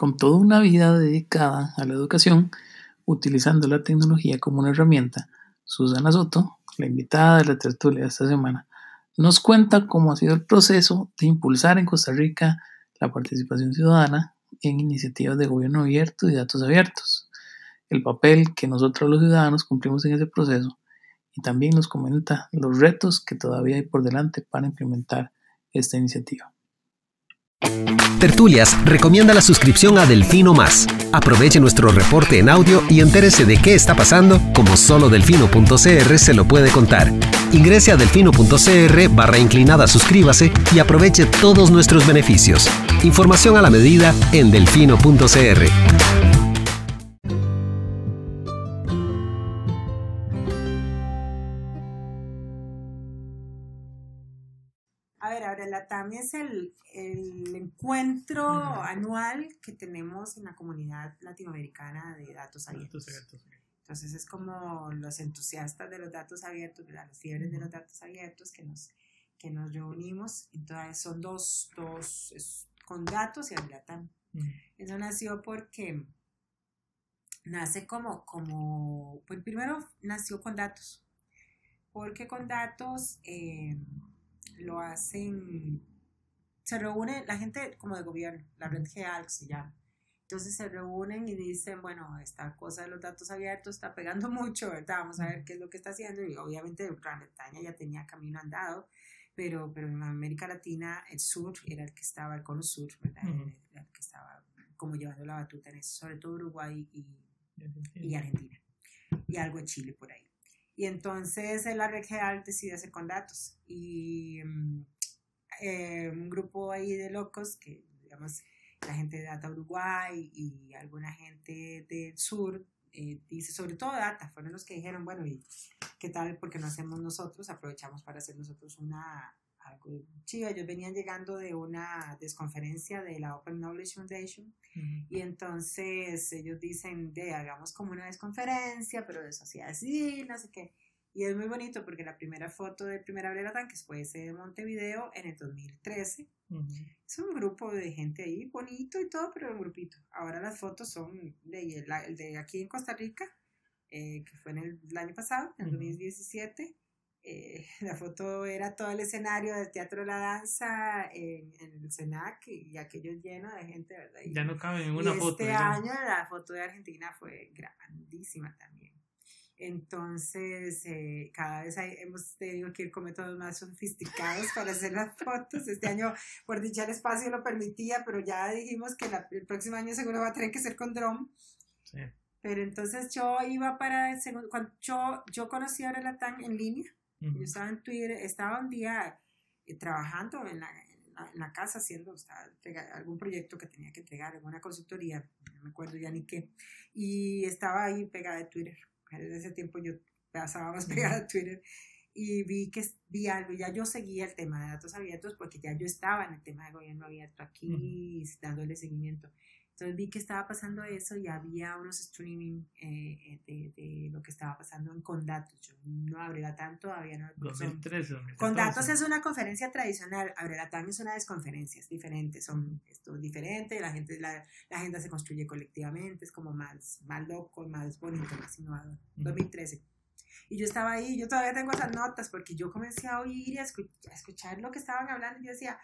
Con toda una vida dedicada a la educación, utilizando la tecnología como una herramienta, Susana Soto, la invitada de la tertulia de esta semana, nos cuenta cómo ha sido el proceso de impulsar en Costa Rica la participación ciudadana en iniciativas de gobierno abierto y datos abiertos, el papel que nosotros los ciudadanos cumplimos en ese proceso y también nos comenta los retos que todavía hay por delante para implementar esta iniciativa. Tertulias recomienda la suscripción a Delfino Más. Aproveche nuestro reporte en audio y entérese de qué está pasando como solo delfino.cr se lo puede contar. Ingrese a delfino.cr barra inclinada suscríbase y aproveche todos nuestros beneficios. Información a la medida en delfino.cr. también es el, el encuentro anual que tenemos en la comunidad latinoamericana de datos abiertos. Entonces es como los entusiastas de los datos abiertos, de las fiebres de los datos abiertos que nos, que nos reunimos. Entonces son dos, dos con datos y Ablatam. Eso nació porque nace como, como, pues primero nació con datos, porque con datos eh, lo hacen, se reúne la gente como de gobierno, la red GEAL se llama. Entonces se reúnen y dicen, bueno, esta cosa de los datos abiertos está pegando mucho, ¿verdad? Vamos a ver qué es lo que está haciendo. Y obviamente Gran Bretaña ya tenía camino andado, pero, pero en América Latina el sur era el que estaba, el cono sur, ¿verdad? el, que estaba como llevando la batuta en eso, sobre todo Uruguay y, y Argentina. Y algo de Chile por ahí. Y entonces la red general decide hacer con datos. Y mm, eh, un grupo ahí de locos, que digamos la gente de Data Uruguay y alguna gente del sur, eh, dice, sobre todo Data, fueron los que dijeron, bueno, ¿y qué tal? Porque no hacemos nosotros, aprovechamos para hacer nosotros una, algo chido. Ellos venían llegando de una desconferencia de la Open Knowledge Foundation y entonces ellos dicen, de hagamos como una desconferencia, pero de sociedad civil, no sé qué. Y es muy bonito porque la primera foto de Primera Brera Tanques fue ese de Montevideo en el 2013. Es un grupo de gente ahí, bonito y todo, pero un grupito. Ahora las fotos son de, de aquí en Costa Rica, eh, que fue en el, año pasado, en el 2017 eh, la foto era todo el escenario del Teatro de la Danza en, el SENAC y aquello lleno de gente, ¿verdad? ya no cabe en una foto. Este año la foto de Argentina fue grandísima también. Entonces, eh, cada vez hemos tenido que ir con métodos más sofisticados para hacer las fotos. Este año, por dicha, el espacio lo permitía, pero ya dijimos que el próximo año seguro va a tener que ser con drone. Sí. Pero entonces yo iba para el segundo, cuando yo, yo conocí a Relatán en línea, yo estaba en Twitter, estaba un día eh, trabajando en la, en la, casa haciendo algún proyecto que tenía que entregar, en una consultoría, no me acuerdo ya ni qué, y estaba ahí pegada de Twitter. Desde ese tiempo yo pasaba más pegada de Twitter y vi que vi algo, ya yo seguía el tema de datos abiertos porque ya yo estaba en el tema de gobierno abierto aquí, dándole seguimiento. Entonces vi que estaba pasando eso y había unos streaming eh, de, de, lo que estaba pasando en Condatos. Yo no abrirá tanto, todavía no. 2013, Condatos es una conferencia tradicional, Abrelatam es una de conferencias diferentes, son esto diferente, la gente, la, la, agenda se construye colectivamente, es como más, más loco, más bonito, más innovador. 2013. Y yo estaba ahí, yo todavía tengo esas notas porque yo comencé a oír y a, escuchar, a escuchar lo que estaban hablando y yo decía,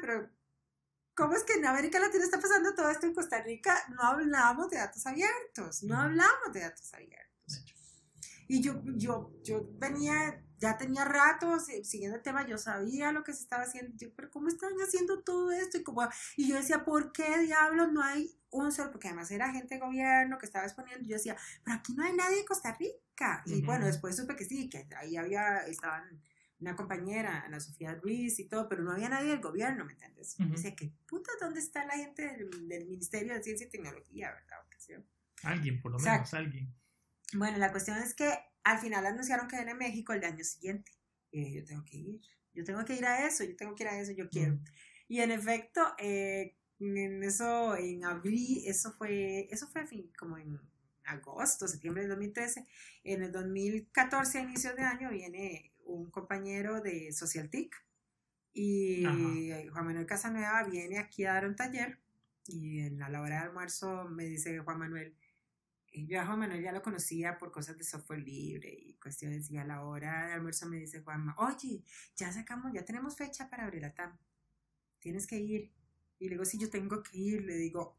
pero ¿Cómo es que en América Latina está pasando todo esto en Costa Rica? No hablamos de datos abiertos, no hablamos de datos abiertos. Y yo, yo, yo venía, ya tenía rato siguiendo el tema, yo sabía lo que se estaba haciendo, pero ¿cómo están haciendo todo esto? Y, como, y yo decía, ¿por qué diablos no hay un solo? Porque además era gente de gobierno que estaba exponiendo, yo decía, pero aquí no hay nadie en Costa Rica. Y bueno, después supe que sí, que ahí había, estaban una compañera, Ana Sofía Ruiz y todo, pero no había nadie del gobierno, ¿me entiendes? Uh Dice, ¿qué puta, dónde está la gente del, Ministerio de Ciencia y Tecnología, verdad? Alguien, por lo menos, alguien. Bueno, la cuestión es que al final anunciaron que viene México el año siguiente. Y yo tengo que ir, yo tengo que ir a eso, yo tengo que ir a eso, yo quiero. Y en efecto, eh, en eso, en abril, eso fue, eso fue como en agosto, septiembre del 2013. En el 2014, a inicios de año, viene un compañero de Socialtic y Juan Manuel Casanueva viene aquí a dar un taller y en la hora de almuerzo me dice Juan Manuel, y yo a Juan Manuel ya lo conocía por cosas de software libre y cuestiones, y a la hora de almuerzo me dice Juan, oye, ya sacamos, ya tenemos fecha para abrir la TAM, tienes que ir. Y le digo, sí, yo tengo que ir, le digo,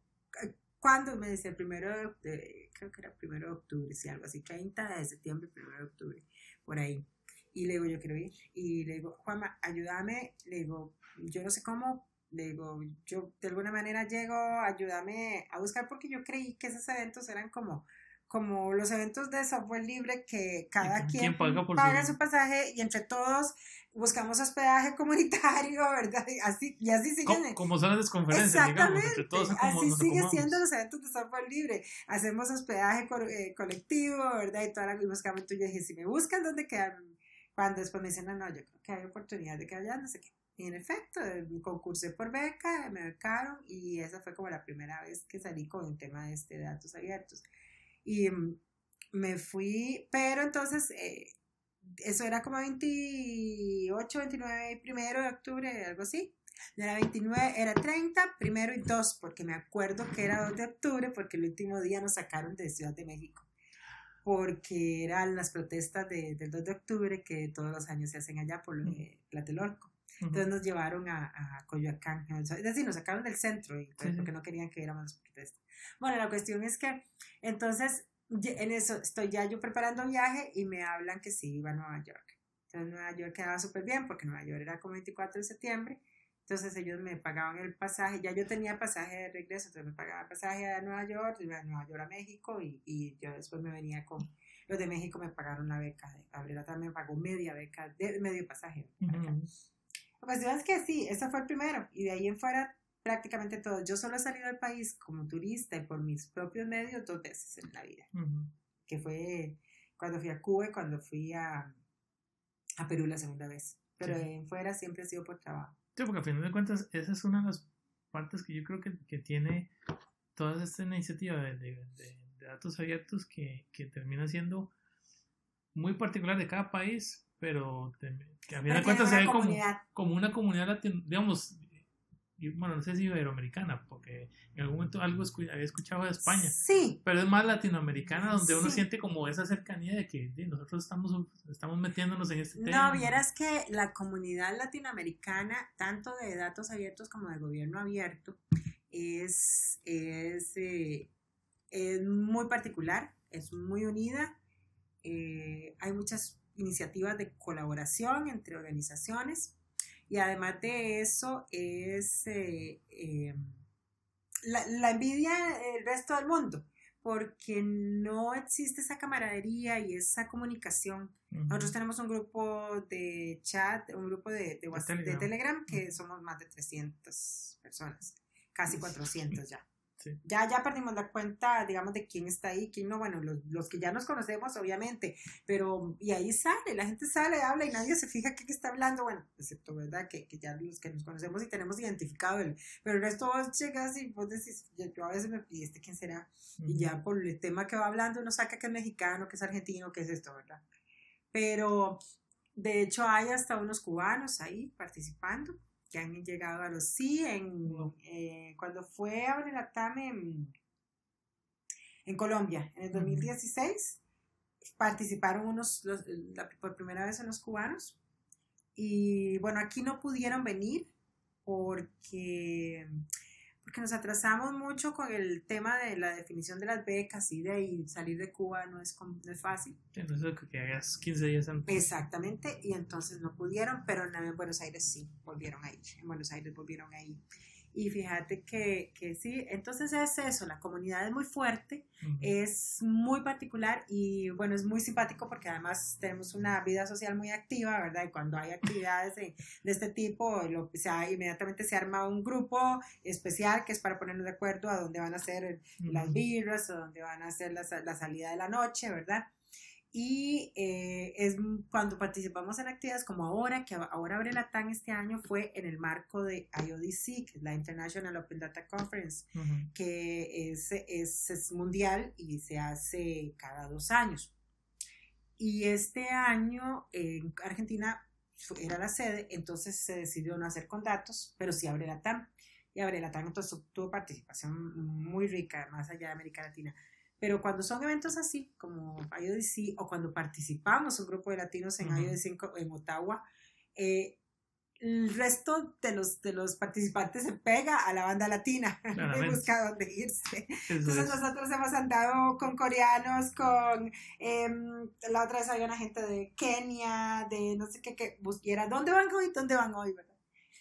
¿cuándo? Me dice, el primero de, creo que era primero de octubre, sí, algo así, 30 de septiembre, primero de octubre, por ahí. Y le digo, yo quiero ir. Y le digo, Juanma, ayúdame. Le digo, yo no sé cómo. Le digo, yo de alguna manera llego, ayúdame a buscar porque yo creí que esos eventos eran como como los eventos de software libre que cada quien paga, su... pasaje y entre todos buscamos hospedaje comunitario, ¿verdad? Y así, y así siguen. Como, son las conferencias, digamos, entre todos. así sigue siendo los eventos de software libre. Hacemos hospedaje eh, colectivo, ¿verdad? Y toda la y buscamos, tú y dije, si me buscan, ¿dónde quedan? Cuando después me dicen, no, no, yo creo que hay oportunidad de que haya, no sé qué. Y en efecto, concursé por beca, me becaron y esa fue como la primera vez que salí con el tema de, este, datos abiertos. Y mm, me fui, pero entonces, eh, eso era como 28, 29, primero de octubre, algo así. Era 29, era 30, primero y 2, porque me acuerdo que era 2 de octubre, porque el último día nos sacaron de Ciudad de México, porque eran las protestas de, del 2 de octubre que todos los años se hacen allá por lo de Tlatelolco. Entonces nos llevaron a, a, Coyoacán, es decir, nos sacaron del centro y, pues, porque no querían que viéramos las protestas. Bueno, la cuestión es que entonces en eso estoy ya yo preparando viaje y me hablan que sí iba a Nueva York. Entonces Nueva York quedaba súper bien porque Nueva York era como 24 de septiembre. Entonces ellos me pagaban el pasaje, ya yo tenía pasaje de regreso, entonces me pagaban pasaje a Nueva York, de Nueva York a México y, y yo después me venía con, los de México me pagaron la beca, de, Gabriela también me pagó media beca, de, medio pasaje. La cuestión es que sí, ese fue el primero y de ahí en fuera prácticamente todo. Yo solo he salido del país como turista y por mis propios medios dos veces en la vida, que fue cuando fui a Cuba y cuando fui a, a Perú la segunda vez. Pero en fuera siempre ha sido por trabajo. Sí, porque a fin de cuentas esa es una de las partes que yo creo que, que tiene toda esta iniciativa de, de, datos abiertos que, que, termina siendo muy particular de cada país, pero que a fin de cuentas se ve como, como, una comunidad, digamos, bueno, no sé si iberoamericana, porque en algún momento algo había escuchado de España. Sí. Pero es más latinoamericana, donde uno siente como esa cercanía de que nosotros estamos, estamos metiéndonos en este tema. No, vieras que la comunidad latinoamericana, tanto de datos abiertos como de gobierno abierto, es, es, eh, es muy particular, es muy unida. Eh, hay muchas iniciativas de colaboración entre organizaciones y además de eso es eh, eh, la, envidia del resto del mundo, porque no existe esa camaradería y esa comunicación. Nosotros tenemos un grupo de chat, un grupo de, de, Telegram. que somos más de 300 personas, casi 400 ya. Ya, ya perdimos la cuenta, digamos, de quién está ahí, quién no, bueno, los, los, que ya nos conocemos, obviamente, pero, y ahí sale, la gente sale, habla y nadie se fija qué está hablando, bueno, excepto, ¿verdad? Que, que, ya los que nos conocemos y tenemos identificado, el, pero el resto vos llegas y vos decís, yo a veces me pidiste quién será, y ya por el tema que va hablando uno saca que es mexicano, que es argentino, que es esto, ¿verdad? Pero, de hecho, hay hasta unos cubanos ahí participando que han llegado a los sí en eh, cuando fue a la en, en Colombia en el 2016 participaron unos por primera vez unos cubanos. Y bueno aquí no pudieron venir porque porque nos atrasamos mucho con el tema de la definición de las becas y de ahí salir de Cuba no es, no es fácil. Entonces que hagas 15 días antes. Exactamente, y entonces no pudieron, pero en Buenos Aires sí, volvieron a ir, en Buenos Aires volvieron a ir. Y fíjate que, que, sí, entonces es eso, la comunidad es muy fuerte, es muy particular y bueno, es muy simpático porque además tenemos una vida social muy activa, ¿verdad? Y cuando hay actividades de, este tipo, lo, o sea, inmediatamente se arma un grupo especial que es para ponernos de acuerdo a dónde van a ser las birras, o dónde van a ser la, la salida de la noche, ¿verdad? Y eh, es cuando participamos en actividades como ahora, que ahora abre la TAN este año, fue en el marco de IODC, que es la International Open Data Conference, que es, es, es, mundial y se hace cada dos años. Y este año en Argentina era la sede, entonces se decidió no hacer con datos, pero sí abre la TAN. y Abrelatán entonces tuvo participación muy rica, más allá de América Latina. Pero cuando son eventos así, como IODC, o cuando participamos un grupo de latinos en IODC en, Ottawa, eh, el resto de los, de los participantes se pega a la banda latina y busca dónde irse. Entonces nosotros hemos andado con coreanos, con em, la otra vez había una gente de Kenia, de no sé qué, que busquiera, ¿dónde van hoy? ¿Dónde van hoy? ¿verdad?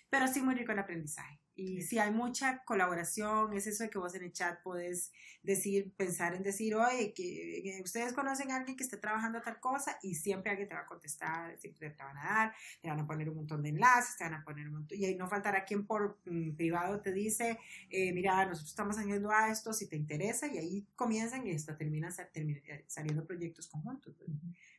Pero sí muy rico el aprendizaje. Y si hay mucha colaboración, es eso de que vos en el chat podés decir, pensar en decir, oye, que, ustedes conocen a alguien que esté trabajando tal cosa y siempre alguien te va a contestar, siempre te van a dar, te van a poner un montón de enlaces, te van a poner un montón, y no faltará quien por mm, privado te dice, eh, mira, nosotros estamos haciendo a esto, si te interesa, y ahí comienzan y esto termina, eh, saliendo proyectos conjuntos.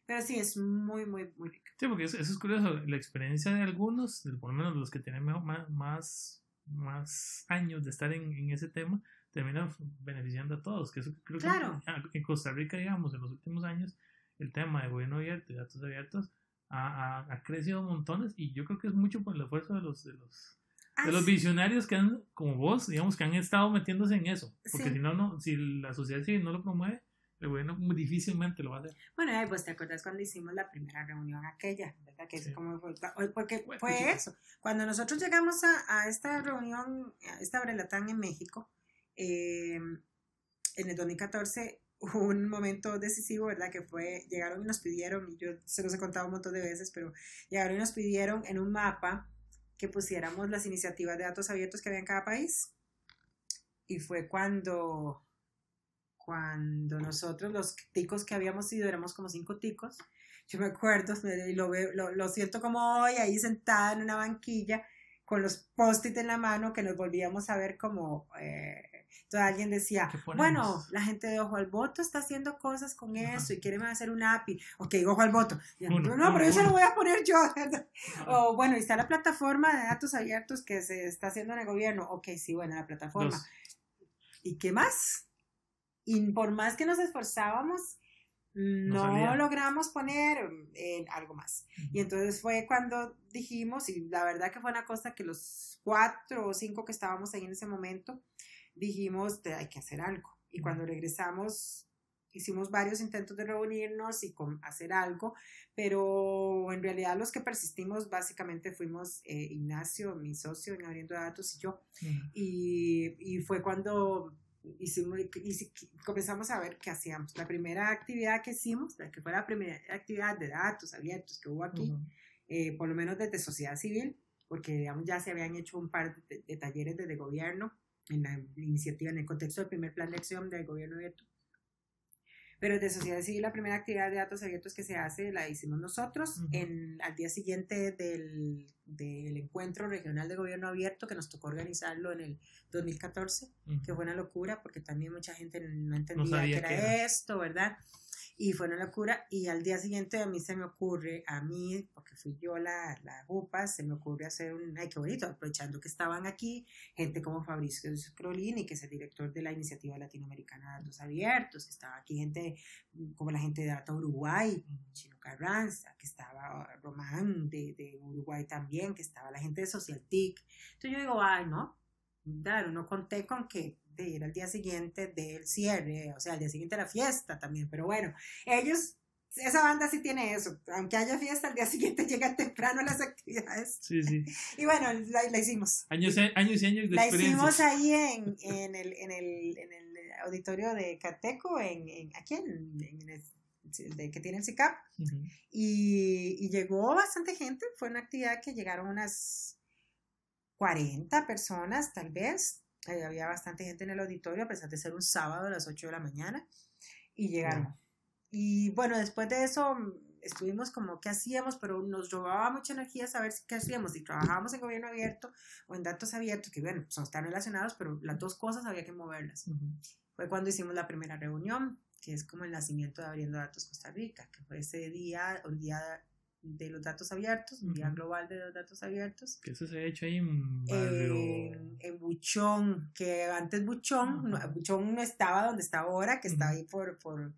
Pero sí, es muy, muy, muy rico. Sí, porque eso, es curioso, la experiencia de algunos, por lo menos los que tienen más, más más años de estar en, en ese tema, termina beneficiando a todos. Que eso creo que en Costa Rica, digamos, en los últimos años, el tema de gobierno abierto y datos abiertos ha, ha, crecido montones y yo creo que es mucho por el esfuerzo de los, de los, de los visionarios que han, como vos, digamos, que han estado metiéndose en eso. Porque si no, no, si la sociedad civil no lo promueve, el gobierno difícilmente lo va a hacer. Bueno, pues te acuerdas cuando hicimos la primera reunión aquella, ¿verdad? Que es como fue, porque fue eso. Cuando nosotros llegamos a, a esta reunión, a esta brelatán en México, eh, en el 2014, hubo un momento decisivo, ¿verdad? Que fue, llegaron y nos pidieron, y yo se los he contado un montón de veces, pero llegaron y nos pidieron en un mapa que pusiéramos las iniciativas de datos abiertos que había en cada país. Y fue cuando cuando nosotros, los ticos que habíamos ido, éramos como cinco ticos, yo me acuerdo, y lo, veo, lo, siento como hoy, ahí sentada en una banquilla, con los post-it en la mano, que nos volvíamos a ver como, eh, entonces alguien decía, bueno, la gente de Ojo al Voto está haciendo cosas con eso y quieren hacer un API, ok, Ojo al Voto, no, pero eso lo voy a poner yo, o bueno, y está la plataforma de datos abiertos que se está haciendo en el gobierno, ok, sí, bueno, la plataforma. ¿Y qué más? Y por más que nos esforzábamos, no, logramos poner eh, algo más. Y entonces fue cuando dijimos, y la verdad que fue una cosa que los cuatro o cinco que estábamos ahí en ese momento, dijimos, hay que hacer algo. Y cuando regresamos, hicimos varios intentos de reunirnos y con, hacer algo, pero en realidad los que persistimos básicamente fuimos eh, Ignacio, mi socio en Abriendo Datos y yo. y, y fue cuando hicimos, y comenzamos a ver qué hacíamos. La primera actividad que hicimos, la que fue la primera actividad de datos abiertos que hubo aquí, eh, por lo menos desde sociedad civil, porque digamos, ya se habían hecho un par de, talleres desde gobierno en la iniciativa, en el contexto del primer plan de acción del gobierno abierto. Pero de sociedad civil, la primera actividad de datos abiertos que se hace la hicimos nosotros en, al día siguiente del, del, encuentro regional de gobierno abierto que nos tocó organizarlo en el 2014, que fue una locura porque también mucha gente no entendía qué era, esto, ¿verdad? Y fue una locura y al día siguiente a mí se me ocurre, a mí, porque fui yo la, la UPA, se me ocurre hacer un, ay qué bonito, aprovechando que estaban aquí gente como Fabricio Scrolini, que es el director de la Iniciativa Latinoamericana de Datos Abiertos, estaba aquí gente como la gente de Data Uruguay, Chino Carranza, que estaba Román de, de Uruguay también, que estaba la gente de SocialTIC. Entonces yo digo, ay, no, claro, no conté con que de ir al día siguiente del cierre, o sea, al día siguiente de la fiesta también, pero bueno, ellos, esa banda sí tiene eso, aunque haya fiesta, al día siguiente llegan temprano las actividades. Sí, sí. Y bueno, la, hicimos. Años, años y años de La hicimos ahí en, en, el, en, el, en el auditorio de Cateco, en, en aquí en, el de, que tiene el CICAP, y, y llegó bastante gente, fue una actividad que llegaron unas 40 personas tal vez, eh, había bastante gente en el auditorio, a pesar de ser un sábado a las 8 de la mañana, y llegaron. Y bueno, después de eso mm, estuvimos como qué hacíamos, pero nos robaba mucha energía saber qué hacíamos, si trabajábamos en gobierno abierto o en datos abiertos, que bueno, son están relacionados, pero las dos cosas había que moverlas. Fue cuando hicimos la primera reunión, que es como el nacimiento de Abriendo Datos Costa Rica, que fue ese día, un día de los datos abiertos, un día global de los datos abiertos. Que eso se ha hecho ahí en En, Buchón, que antes Buchón, no, Buchón no estaba donde está ahora, que está ahí por, por,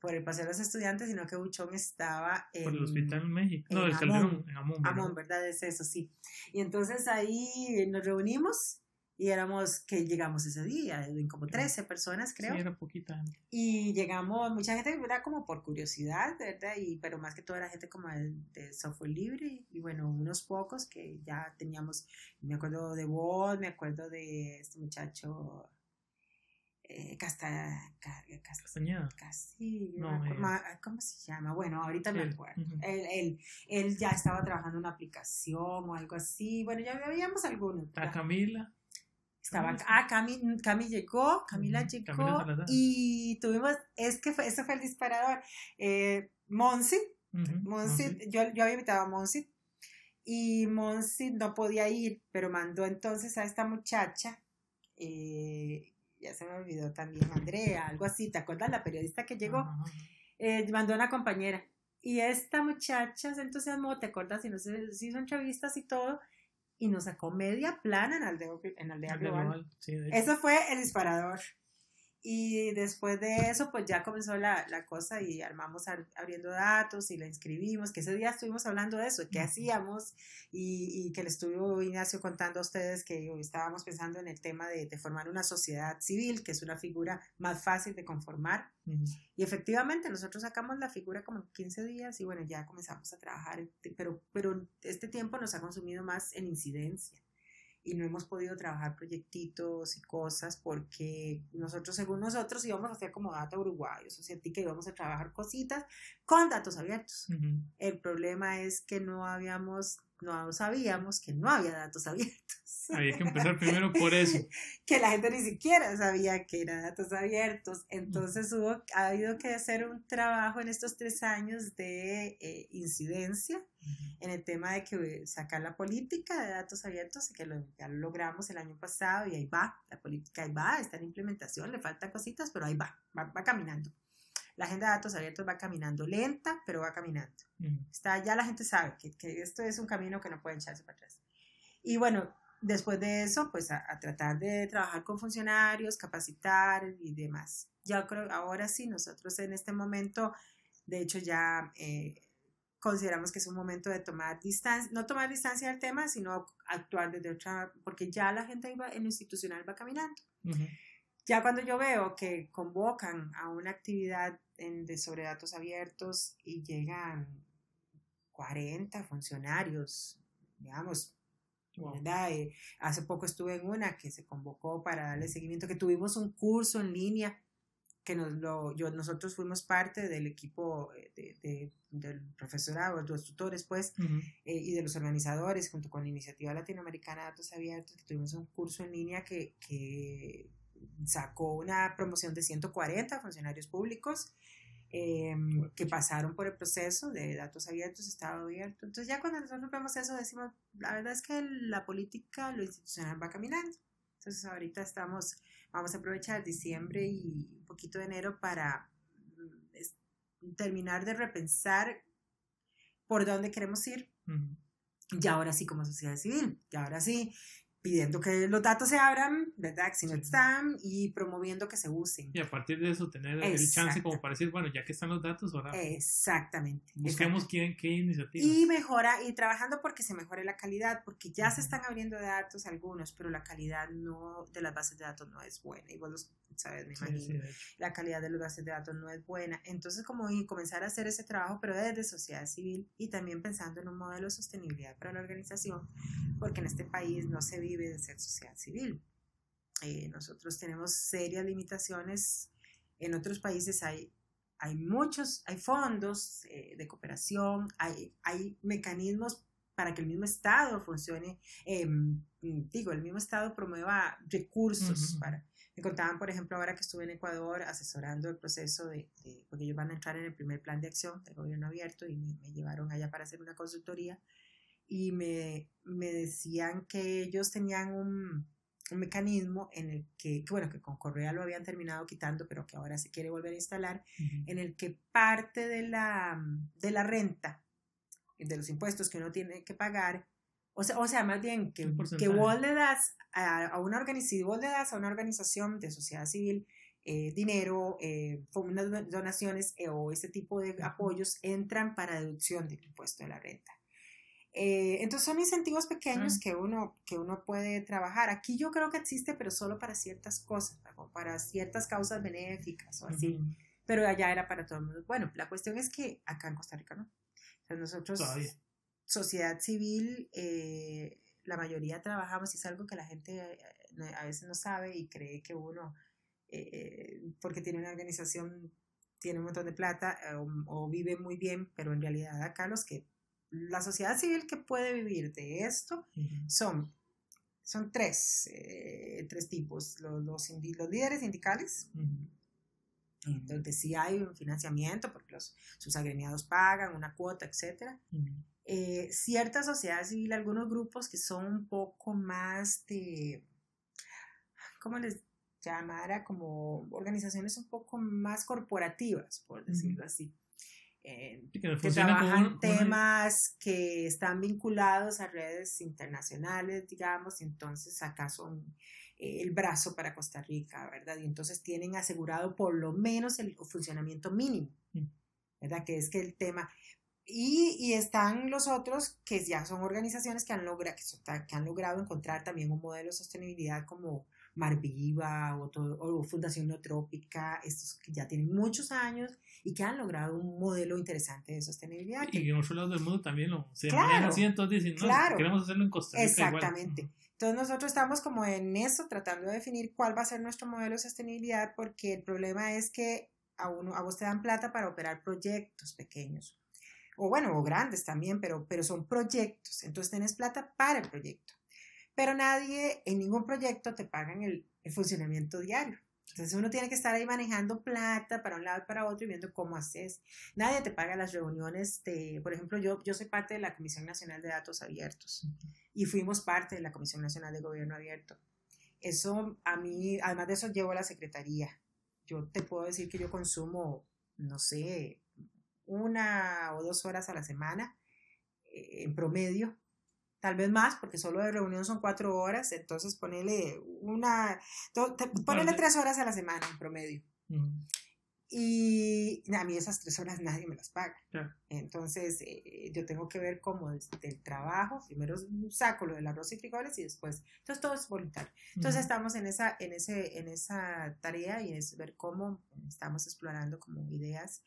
por el Paseo de los Estudiantes, sino que Buchón estaba en... Por el Hospital en México. No, en Amón, en Amón, ¿verdad? Amón, ¿verdad? Es eso, sí. Y entonces ahí nos reunimos Y éramos, que llegamos ese día, como 13 personas creo. Sí, era poquita Y llegamos, mucha gente, era como por curiosidad, ¿verdad? Y, pero más que todo era gente como de, de software libre y bueno, unos pocos que ya teníamos, me acuerdo de vos, me acuerdo de este muchacho eh, Casta, Castañeda. Casi, no. ¿cómo se llama? Bueno, ahorita me acuerdo. él, él, él, ya estaba trabajando en una aplicación o algo así. Bueno, ya habíamos algunos. A Camila. Estaba, ah, Cami, Cami llegó, Camila llegó y tuvimos, es que fue, ese fue el disparador. Eh, Monsi, Monsi, Yo, yo había invitado a Monsi y Monsi no podía ir, pero mandó entonces a esta muchacha eh, ya se me olvidó también, Andrea, algo así, ¿te acuerdas? La periodista que llegó, eh, mandó a una compañera. Y esta muchacha se entusiasmó, ¿te acuerdas? Y nos hizo entrevistas y todo, y nos sacó media plana en Aldea, en aldea Global. Eso fue el disparador. Y después de eso, pues ya comenzó la, la cosa y armamos abriendo datos y la inscribimos, que ese día estuvimos hablando de eso, qué hacíamos y, y, que le estuvo Ignacio contando a ustedes que estábamos pensando en el tema de, de formar una sociedad civil, que es una figura más fácil de conformar. Y efectivamente, nosotros sacamos la figura como 15 días y bueno, ya comenzamos a trabajar, pero, pero este tiempo nos ha consumido más en incidencia y no hemos podido trabajar proyectitos y cosas porque nosotros, según nosotros, íbamos a hacer como data uruguayo, o sea, que íbamos a trabajar cositas con datos abiertos. El problema es que no habíamos, no sabíamos que no había datos abiertos. Había que empezar primero por eso. que la gente ni siquiera sabía que eran datos abiertos. Entonces hubo, ha habido que hacer un trabajo en estos tres años de eh, incidencia en el tema de que sacar la política de datos abiertos, que lo, ya lo logramos el año pasado y ahí va, la política ahí va, está en implementación, le faltan cositas, pero ahí va, va, caminando. La agenda de datos abiertos va caminando lenta, pero va caminando. Está, ya la gente sabe que, que esto es un camino que no puede echarse para atrás. Y bueno, después de eso, pues a, tratar de trabajar con funcionarios, capacitar y demás. Yo creo, ahora sí, nosotros en este momento, de hecho ya eh, consideramos que es un momento de tomar distancia, no tomar distancia del tema, sino actuar desde otra, porque ya la gente iba, en lo institucional va caminando. Ya cuando yo veo que convocan a una actividad en, de sobre datos abiertos y llegan 40 funcionarios, digamos, eh, hace poco estuve en una que se convocó para darle seguimiento, que tuvimos un curso en línea que nos lo, yo, nosotros fuimos parte del equipo eh, de, del profesorado, de los tutores, pues, eh, y de los organizadores, junto con la Iniciativa Latinoamericana de Datos Abiertos, que tuvimos un curso en línea que, que sacó una promoción de 140 funcionarios públicos Em, que pasaron por el proceso de datos abiertos, Estado abierto. Entonces ya cuando nosotros vemos eso decimos, la verdad es que la política, lo institucional va caminando. Entonces ahorita estamos, vamos a aprovechar diciembre y un poquito de enero para mm, terminar de repensar por dónde queremos ir. Y ahora sí como sociedad civil, y ahora sí pidiendo que los datos se abran, ¿verdad? Si no están y promoviendo que se usen. Y a partir de eso tener el chance como para decir, bueno, ya que están los datos, ahora Exactamente. busquemos quién, qué iniciativa. Y mejora, y trabajando porque se mejore la calidad, porque ya se están abriendo datos algunos, pero la calidad no de las bases de datos no es buena. Y vos sabes, me imagino. la calidad de las bases de datos no es buena. Entonces, como comenzar a hacer ese trabajo, pero desde sociedad civil y también pensando en un modelo de sostenibilidad para la organización, porque en este país no se vive de ser sociedad civil. Eh, nosotros tenemos serias limitaciones. En otros países hay, hay muchos, hay fondos eh, de cooperación, hay, hay mecanismos para que el mismo Estado funcione, em, digo, el mismo Estado promueva recursos para... Me contaban, por ejemplo, ahora que estuve en Ecuador asesorando el proceso de, porque ellos van a entrar en el primer plan de acción del gobierno abierto y me, me llevaron allá para hacer una consultoría y me, me decían que ellos tenían un, un mecanismo en el que, bueno, que con Correa lo habían terminado quitando, pero que ahora se quiere volver a instalar, en el que parte de la, de la renta, de los impuestos que uno tiene que pagar, o sea, o sea más bien que, que vos le das a, una organización, vos le das a una organización de sociedad civil eh, dinero, eh, unas donaciones eh, o ese tipo de apoyos entran para deducción del impuesto de la renta. Eh, entonces son incentivos pequeños que, uno, que uno puede trabajar. Aquí yo creo que existe, pero solo para ciertas cosas, para ciertas causas benéficas o así. Pero allá era para todo el mundo. Bueno, la cuestión es que acá en Costa Rica no. nosotros, sociedad civil, eh, la mayoría trabajamos y es algo que la gente eh, a veces no sabe y cree que uno, porque tiene una organización, tiene un montón de plata o vive muy bien, pero en realidad acá los que la sociedad civil que puede vivir de esto son, son tres, eh, tres tipos. Los, los, líderes sindicales, donde sí hay un financiamiento porque los, sus agremiados pagan una cuota, etc. Eh, cierta sociedad civil, algunos grupos que son un poco más de, ¿cómo les llamara? Como organizaciones un poco más corporativas, por decirlo así eh, que, trabajan temas que están vinculados a redes internacionales, digamos, y entonces acá son eh, el brazo para Costa Rica, ¿verdad? Y entonces tienen asegurado por lo menos el funcionamiento mínimo. ¿verdad? Que es que el tema... Y, y, están los otros que ya son organizaciones que han, logra, que han logrado encontrar también un modelo de sostenibilidad como Mar Viva o, o Fundación Neotrópica, estos que ya tienen muchos años y que han logrado un modelo interesante de sostenibilidad. Y en otros lados del mundo también lo se claro, así, entonces dicen, no, queremos hacerlo en Costa Rica. Exactamente. Entonces nosotros estamos como en eso, tratando de definir cuál va a ser nuestro modelo de sostenibilidad, porque el problema es que a, uno, a vos te dan plata para operar proyectos pequeños, o bueno, o grandes también, pero, pero son proyectos, entonces tienes plata para el proyecto pero nadie en ningún proyecto te pagan el, el, funcionamiento diario. Entonces uno tiene que estar ahí manejando plata para un lado y para otro y viendo cómo haces. Nadie te paga las reuniones de, por ejemplo, yo, yo soy parte de la Comisión Nacional de Datos Abiertos y fuimos parte de la Comisión Nacional de Gobierno Abierto. Eso a mí, además de eso, llevo la secretaría. Yo te puedo decir que yo consumo, no sé, una o dos horas a la semana eh, en promedio tal vez más, porque solo de reunión son cuatro horas, entonces ponele una, ponele tres horas a la semana en promedio. Y a mí esas tres horas nadie me las paga. Entonces eh, yo tengo que ver cómo desde el trabajo, primero saco lo del arroz y frijoles y después, entonces todo es voluntario. Entonces estamos en esa, en, ese, en esa tarea y es ver cómo estamos explorando como ideas.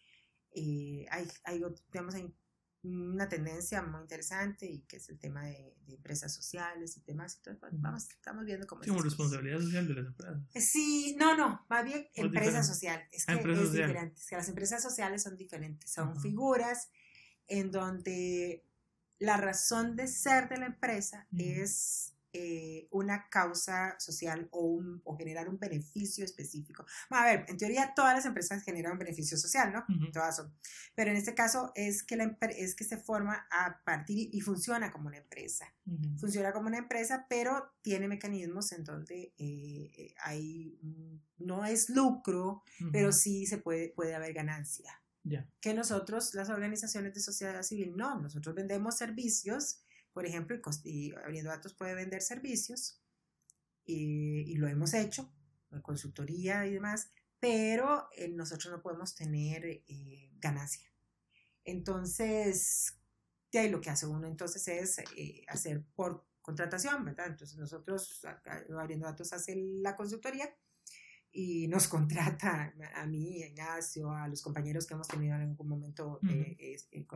Eh, hay, hay, digamos, hay una tendencia muy interesante y que es el tema de, empresas sociales y demás. Entonces, vamos, estamos viendo cómo... Sí, como responsabilidad social de las empresas. Eh, sí, no, no, más bien empresa social. Es ah, que es diferente. que las empresas sociales son diferentes. Son figuras en donde la razón de ser de la empresa es eh, una causa social o, un, o, generar un beneficio específico. a ver, en teoría todas las empresas generan un beneficio social, ¿no? Todas son. Pero en este caso es que, la, es que se forma a partir y funciona como una empresa. Funciona como una empresa, pero tiene mecanismos en donde eh, eh, hay, no es lucro, pero sí se puede, puede haber ganancia. Que nosotros, las organizaciones de sociedad civil, no, nosotros vendemos servicios por ejemplo, y, Abriendo Datos puede vender servicios y, lo hemos hecho, consultoría y demás, pero eh, nosotros no podemos tener eh, ganancia. Entonces, de ahí lo que hace uno entonces es eh, hacer por contratación, ¿verdad? Entonces nosotros, Abriendo Datos hace la consultoría y nos contrata a mí, a Ignacio, a los compañeros que hemos tenido en algún momento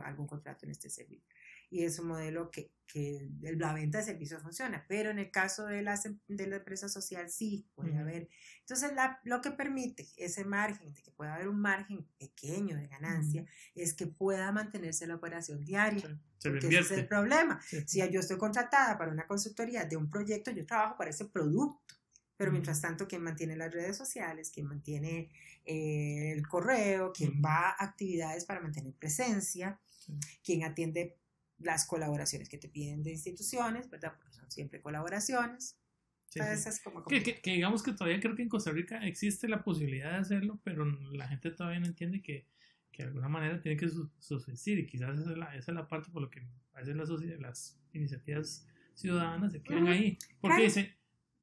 algún contrato en este servicio y es un modelo que, que la venta de servicios funciona, pero en el caso de, las, em, de la empresa social sí puede haber. Entonces, la, lo que permite ese margen, de que pueda haber un margen pequeño de ganancia, es que pueda mantenerse la operación diaria. porque ese es el problema. Si yo estoy contratada para una consultoría de un proyecto, yo trabajo para ese producto. Pero mientras tanto, quien mantiene las redes sociales, quien mantiene eh, el correo, quien va a actividades para mantener presencia, quien atiende las colaboraciones que te piden de instituciones, ¿verdad? Porque son siempre colaboraciones. Entonces, como, Que, digamos que todavía creo que en Costa Rica existe la posibilidad de hacerlo, pero la gente todavía no entiende que, que de alguna manera tiene que subsistir y quizás esa es la, esa es la parte por lo que a veces las, las iniciativas ciudadanas se quedan ahí. Porque dicen,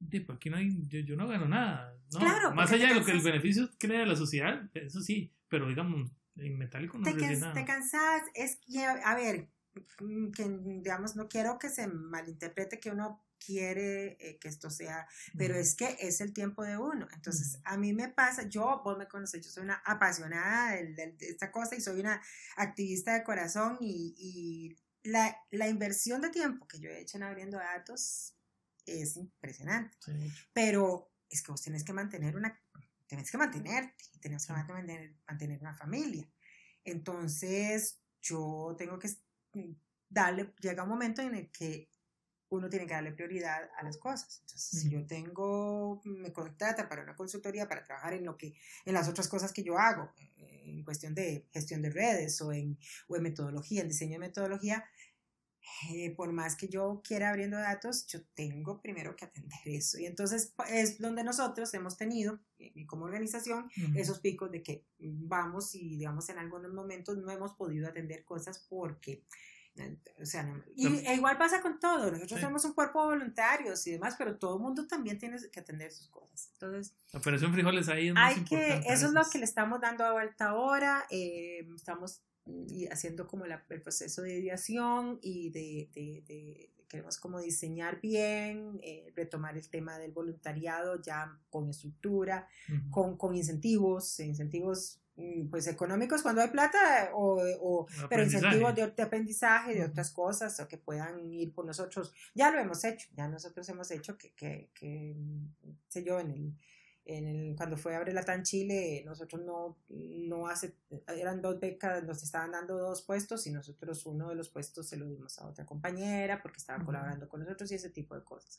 pues aquí no hay, yo, no gano nada. ¿no? Más allá de lo que el beneficio crea la sociedad, eso sí, pero digamos, en metálico no te, nada. te cansas, es que, a ver, que, digamos, no quiero que se malinterprete que uno quiere eh, que esto sea, pero es que es el tiempo de uno. Entonces, a mí me pasa, yo, vos me conoces, yo soy una apasionada de, esta cosa y soy una activista de corazón y, y la, la, inversión de tiempo que yo he hecho en abriendo datos es impresionante. Pero es que vos tenés que mantener una, tenés que mantenerte, tenés que mantener, mantener una familia. Entonces, yo tengo que mm, darle, llega un momento en el que uno tiene que darle prioridad a las cosas. Entonces, si yo tengo, me contrata para una consultoría para trabajar en lo que, en las otras cosas que yo hago, eh, en cuestión de gestión de redes o en, o en metodología, en diseño de metodología, eh, por más que yo quiera abriendo datos, yo tengo primero que atender eso. Y entonces es donde nosotros hemos tenido, eh, como organización, esos picos de que vamos y, digamos, en algunos momentos no hemos podido atender cosas porque o sea, y e igual pasa con todo. Nosotros somos un cuerpo de voluntarios y demás, pero todo el mundo también tiene que atender sus cosas. Entonces, Operación Frijoles ahí hay que, eso es lo que le estamos dando a vuelta ahora. Eh, estamos mm, haciendo como el proceso de ideación y de, de, queremos como diseñar bien, eh, retomar el tema del voluntariado ya con estructura, con, con incentivos, incentivos Mm, pues económicos cuando hay plata o, pero incentivos de, aprendizaje de otras cosas o que puedan ir por nosotros. Ya lo hemos hecho ya nosotros hemos hecho que, que, que sé yo en el, en el cuando fue Abre Tan Chile nosotros no no hace eran dos becas nos estaban dando dos puestos y nosotros uno de los puestos se lo dimos a otra compañera porque estaba colaborando con nosotros y ese tipo de cosas.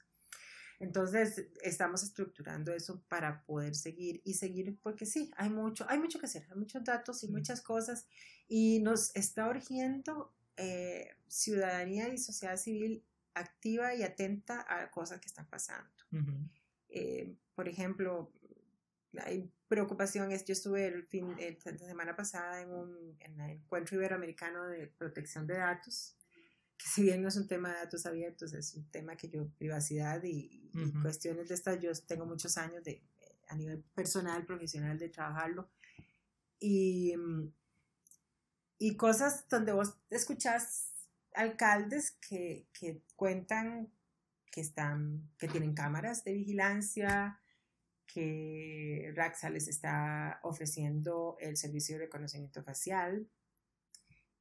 Entonces, estamos estructurando eso para poder seguir y seguir, porque sí, hay mucho, hay mucho que hacer, hay muchos datos y muchas cosas, y nos está urgiendo eh, ciudadanía y sociedad civil activa y atenta a cosas que están pasando. Eh, por ejemplo, hay preocupación, es, yo estuve el fin, la semana pasada en un en el encuentro iberoamericano de protección de datos, que si bien no es un tema de datos abiertos, es un tema que yo, privacidad y, cuestiones de estas, yo tengo muchos años de, a nivel personal, profesional, de trabajarlo. Y, y cosas donde vos escuchás alcaldes que, que cuentan que están, que tienen cámaras de vigilancia, que Raxa les está ofreciendo el servicio de reconocimiento facial,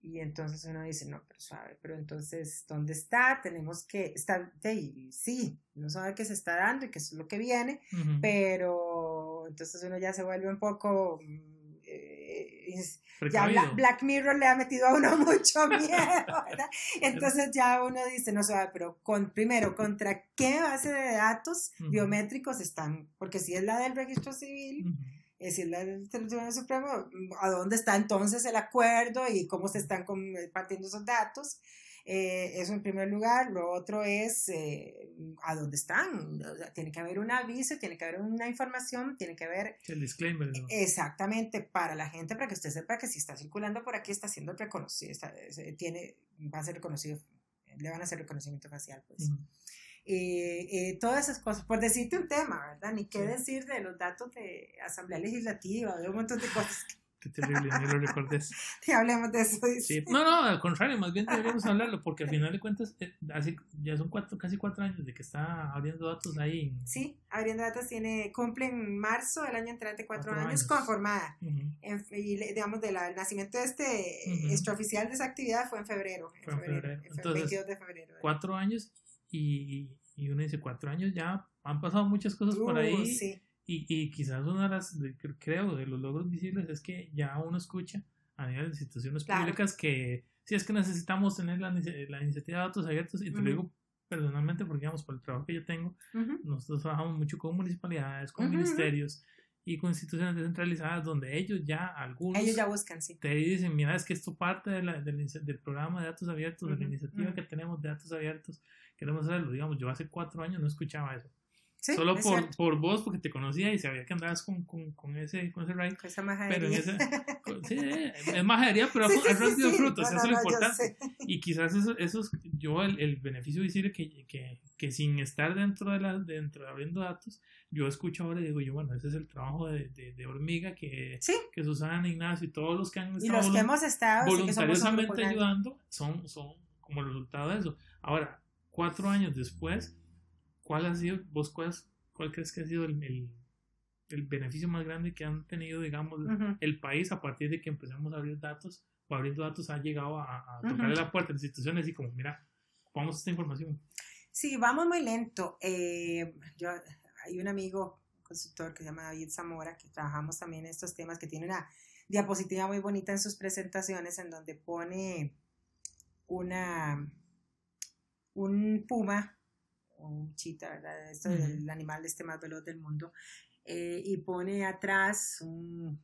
y entonces uno dice, no, pero suave, pero entonces, ¿dónde está? Tenemos que estar, sí, no sabe qué se está dando y qué es lo que viene, pero entonces uno ya se vuelve un poco... Eh, ya Black, Mirror le ha metido a uno mucho miedo, ¿verdad? Entonces ya uno dice, no sabe, pero con, primero, ¿contra qué base de datos biométricos están? Porque si es la del registro civil, es decir, el Tribunal Supremo, ¿a dónde está entonces el acuerdo y cómo se están compartiendo esos datos? Eh, eso en primer lugar. Lo otro es eh, a dónde están. tiene que haber un aviso, tiene que haber una información, tiene que haber... El disclaimer. Exactamente, para la gente, para que usted sepa que si está circulando por aquí está siendo reconocido, tiene, va a ser reconocido, le van a hacer reconocimiento facial. Pues. Eh, eh, todas esas cosas, por decirte un tema, ¿verdad? Ni qué decir de los datos de Asamblea Legislativa, de un montón de cosas. Qué terrible, ni lo recordes. Y hablemos de eso. No, no, al contrario, más bien deberíamos hablarlo, porque al final de cuentas, eh, así, ya son cuatro, casi cuatro años de que está abriendo datos ahí. Sí, abriendo datos tiene, cumple en marzo del año entrante cuatro, años, conformada. y digamos, del nacimiento de este extraoficial de esa actividad fue en febrero. Fue en febrero. Entonces, 22 de febrero. Cuatro años y, y uno dice, cuatro años ya han pasado muchas cosas por ahí. Uh, y, y, quizás una de las, creo, de los logros visibles es que ya uno escucha a nivel de instituciones públicas que si es que necesitamos tener la, la iniciativa de datos abiertos, y te lo digo personalmente porque, digamos, por el trabajo que yo tengo, nosotros trabajamos mucho con municipalidades, con ministerios y con instituciones descentralizadas donde ellos ya, algunos, ellos ya buscan, sí. te dicen, mira, es que esto parte de la, del, del, programa de datos abiertos, de la iniciativa que tenemos de datos abiertos, queremos hacerlo. Digamos, yo hace cuatro años no escuchaba eso. Solo por, por vos, porque te conocía y sabía que andabas con, con, con ese, con ese ride. esa Pero en ese, sí, es majadería, pero sí, ha rendido frutos, eso es lo importante. Y quizás eso, eso es, yo el, el beneficio visible que, que, que sin estar dentro de la, dentro de abriendo datos, yo escucho ahora y digo yo, bueno, ese es el trabajo de, de, de hormiga que, que Susana, Ignacio y todos los que han estado, y los que hemos estado voluntariosamente ayudando son, son como resultado de eso. Ahora, cuatro años después, ¿cuál ha sido, vos cuál, cuál crees que ha sido el, el, beneficio más grande que han tenido, digamos, el país a partir de que empezamos a abrir datos o abriendo datos ha llegado a, tocarle la puerta a las instituciones y como, mira, vamos esta información? Sí, vamos muy lento. Eh, yo, hay un amigo, un consultor que se llama David Zamora, que trabajamos también en estos temas, que tiene una diapositiva muy bonita en sus presentaciones en donde pone una un puma un chita, ¿verdad? Esto el animal este más veloz del mundo, eh, y pone atrás un,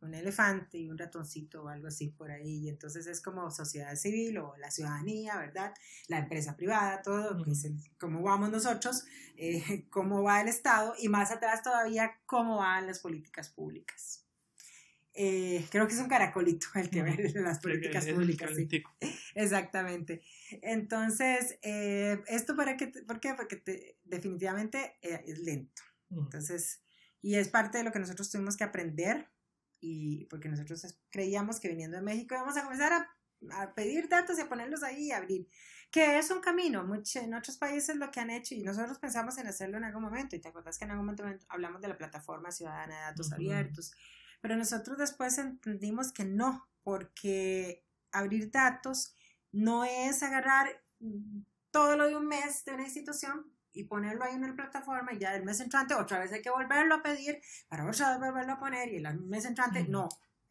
un, elefante y un ratoncito o algo así por ahí, y entonces es como sociedad civil o la ciudadanía, ¿verdad? La empresa privada, todo, que es cómo vamos nosotros, eh, cómo va el Estado, y más atrás todavía cómo van las políticas públicas. Eh, creo que es un caracolito el que ve las políticas públicas. Exactamente. Entonces, eh, esto para que, ¿por qué? Porque definitivamente eh, es lento. Entonces, y es parte de lo que nosotros tuvimos que aprender y porque nosotros creíamos que viniendo de México íbamos a comenzar a, a pedir datos y a ponerlos ahí y abrir, que es un camino, mucho, en otros países lo que han hecho y nosotros pensamos en hacerlo en algún momento y te acuerdas que en algún momento hablamos de la plataforma ciudadana de datos abiertos pero nosotros después entendimos que no, porque abrir datos no es agarrar todo lo de un mes de una institución y ponerlo ahí en la plataforma y ya el mes entrante otra vez hay que volverlo a pedir para otra vez volverlo a poner y el mes entrante no.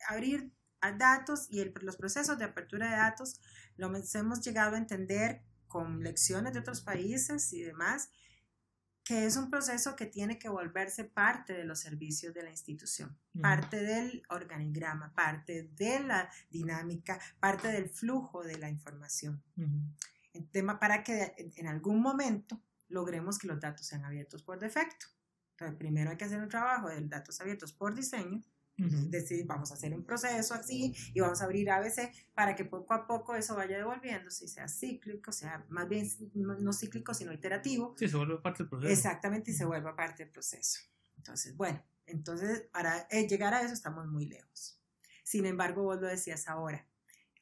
Abrir datos y los procesos de apertura de datos lo hemos llegado a entender con lecciones de otros países y demás que es un proceso que tiene que volverse parte de los servicios de la institución, parte del organigrama, parte de la dinámica, parte del flujo de la información. El tema para que en algún momento logremos que los datos sean abiertos por defecto. Entonces, primero hay que hacer un trabajo de datos abiertos por diseño, decir, vamos a hacer un proceso así y vamos a abrir ABC para que poco a poco eso vaya devolviéndose, sea cíclico, sea más bien no cíclico, sino iterativo. Sí, se vuelve parte del proceso. Exactamente, y se vuelva parte del proceso. Entonces, bueno, entonces para eh, llegar a eso estamos muy lejos. Sin embargo, vos lo decías ahora.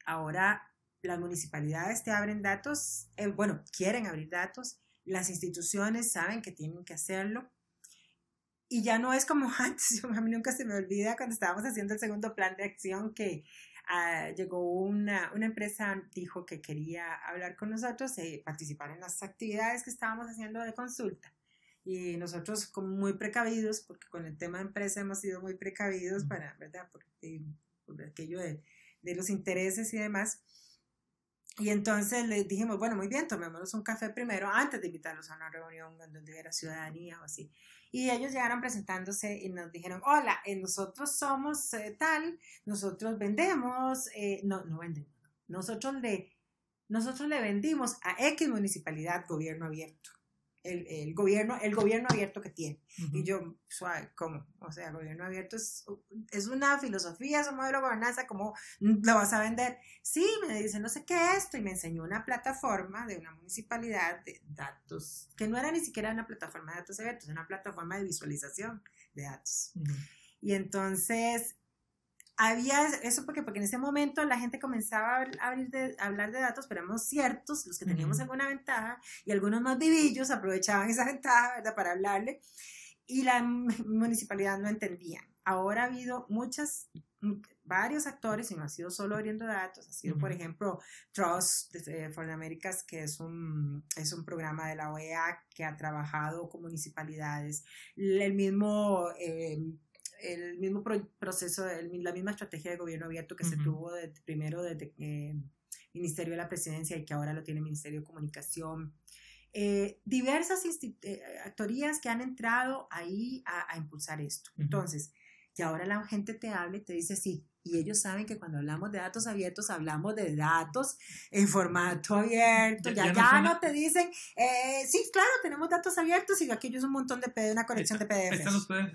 Ahora las municipalidades te abren datos, eh, bueno, quieren abrir datos, las instituciones saben que tienen que hacerlo, y ya no es como antes, a mí nunca se me olvida cuando estábamos haciendo el segundo plan de acción que ah, llegó una, una, empresa, dijo que quería hablar con nosotros y eh, participar en las actividades que estábamos haciendo de consulta. Y nosotros como muy precavidos, porque con el tema de empresa hemos sido muy precavidos para, ¿verdad? Por, por aquello de, de los intereses y demás. Y entonces les dijimos, bueno, muy bien, tomémonos un café primero antes de invitarlos a una reunión donde hubiera ciudadanía o así. Y ellos llegaron presentándose y nos dijeron, hola, eh, nosotros somos eh, tal, nosotros vendemos, eh, no, no vendemos, nosotros le, nosotros le vendimos a X municipalidad gobierno abierto el, gobierno, el gobierno abierto que tiene. Y yo, suave, ¿cómo? O sea, el gobierno abierto es, es una filosofía, es un modelo de gobernanza, ¿cómo lo vas a vender? Sí, me dice, no sé qué es esto, y me enseñó una plataforma de una municipalidad de datos, que no era ni siquiera una plataforma de datos abiertos, era una plataforma de visualización de datos. Y entonces había eso porque, porque en ese momento la gente comenzaba a, abrir de, hablar de datos, pero éramos ciertos, los que teníamos alguna ventaja, y algunos más vivillos aprovechaban esa ventaja, ¿verdad?, para hablarle, y la municipalidad no entendía. Ahora ha habido muchas, varios actores, y no ha sido solo abriendo datos, ha sido, por ejemplo, Trust for the Americas, que es un, es un programa de la OEA que ha trabajado con municipalidades, el mismo... Eh, el mismo proceso, la misma estrategia de gobierno abierto que se tuvo de, primero desde el eh, Ministerio de la Presidencia y que ahora lo tiene el Ministerio de Comunicación. Eh, diversas eh, actorías que han entrado ahí a, impulsar esto. Entonces, Y ahora la gente te habla y te dice sí. Y ellos saben que cuando hablamos de datos abiertos, hablamos de datos en formato abierto. Ya, ya, no, te dicen, eh, sí, claro, tenemos datos abiertos y aquello es un montón de PDF, una colección de PDF.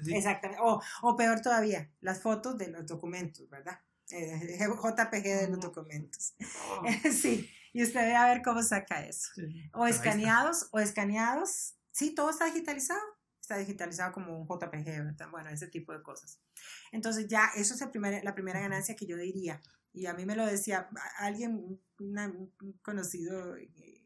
Exactamente. O, o peor todavía, las fotos de los documentos, ¿verdad? Eh, JPG de los documentos. Oh. sí, y usted ve a ver cómo saca eso. o escaneados, o escaneados. Sí, todo está digitalizado está digitalizado como un JPG, bueno, ese tipo de cosas. Entonces ya eso es el primer, la primera ganancia que yo diría. Y a mí me lo decía alguien, un conocido eh,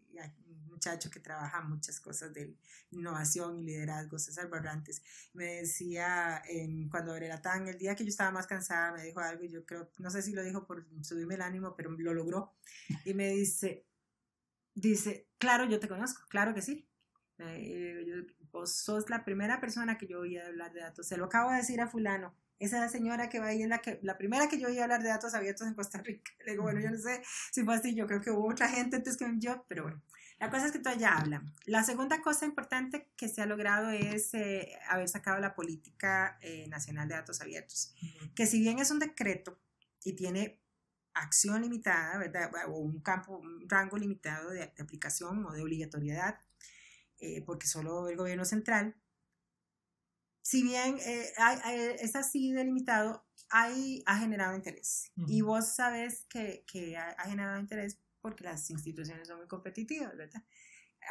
un muchacho que trabaja muchas cosas de innovación y liderazgo, César Barrantes, me decía cuando era tan, el día que yo estaba más cansada, me dijo algo y yo creo, no sé si lo dijo por subirme el ánimo, pero lo logró. Y me dice, dice, claro, yo te conozco, claro que sí. Eh, vos sos la primera persona que yo oía hablar de datos. Se lo acabo de decir a fulano. Esa es señora que va ahí en la que, la primera que yo oí hablar de datos abiertos en Costa Rica. Le digo, bueno, yo no sé si fue así, yo creo que hubo otra gente antes que yo, pero bueno. La cosa es que todavía hablan. La segunda cosa importante que se ha logrado es eh, haber sacado la política eh, nacional de datos abiertos, que si bien es un decreto y tiene acción limitada, ¿verdad? O un campo, un rango limitado de, de aplicación o de obligatoriedad, eh, porque solo el gobierno central, si bien eh, es así delimitado, hay, ha generado interés. Y vos sabes que, que ha, generado interés porque las instituciones son muy competitivas, ¿verdad?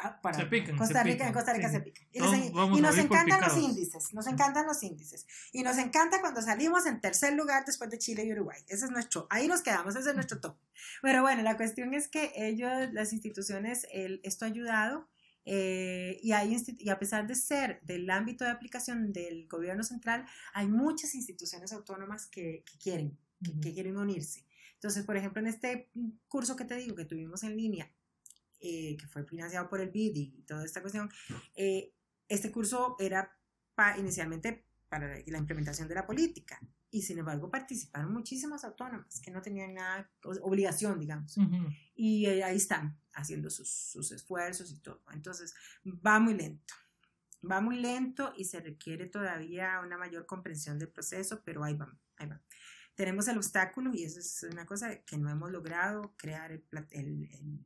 Ah, para se pican, Costa Rica, en Costa Rica se pican. Y, nos, y nos encantan los índices, nos encantan los índices. Y nos encanta cuando salimos en tercer lugar después de Chile y Uruguay. Ese es nuestro, ahí nos quedamos, ese es nuestro top. Pero bueno, la cuestión es que ellos, las instituciones, el, esto ha ayudado eh, y, hay y a pesar de ser del ámbito de aplicación del gobierno central, hay muchas instituciones autónomas que, quieren, que, quieren unirse. Entonces, por ejemplo, en este curso que te digo que tuvimos en línea, eh, que fue financiado por el BID y toda esta cuestión, eh, este curso era inicialmente para la implementación de la política y sin embargo participaron muchísimas autónomas que no tenían nada, obligación, digamos. Y eh, ahí están haciendo sus, sus, esfuerzos y todo. Entonces, va muy lento. Va muy lento y se requiere todavía una mayor comprensión del proceso, pero ahí va, ahí va. Tenemos el obstáculo y eso es una cosa que no hemos logrado crear el, el,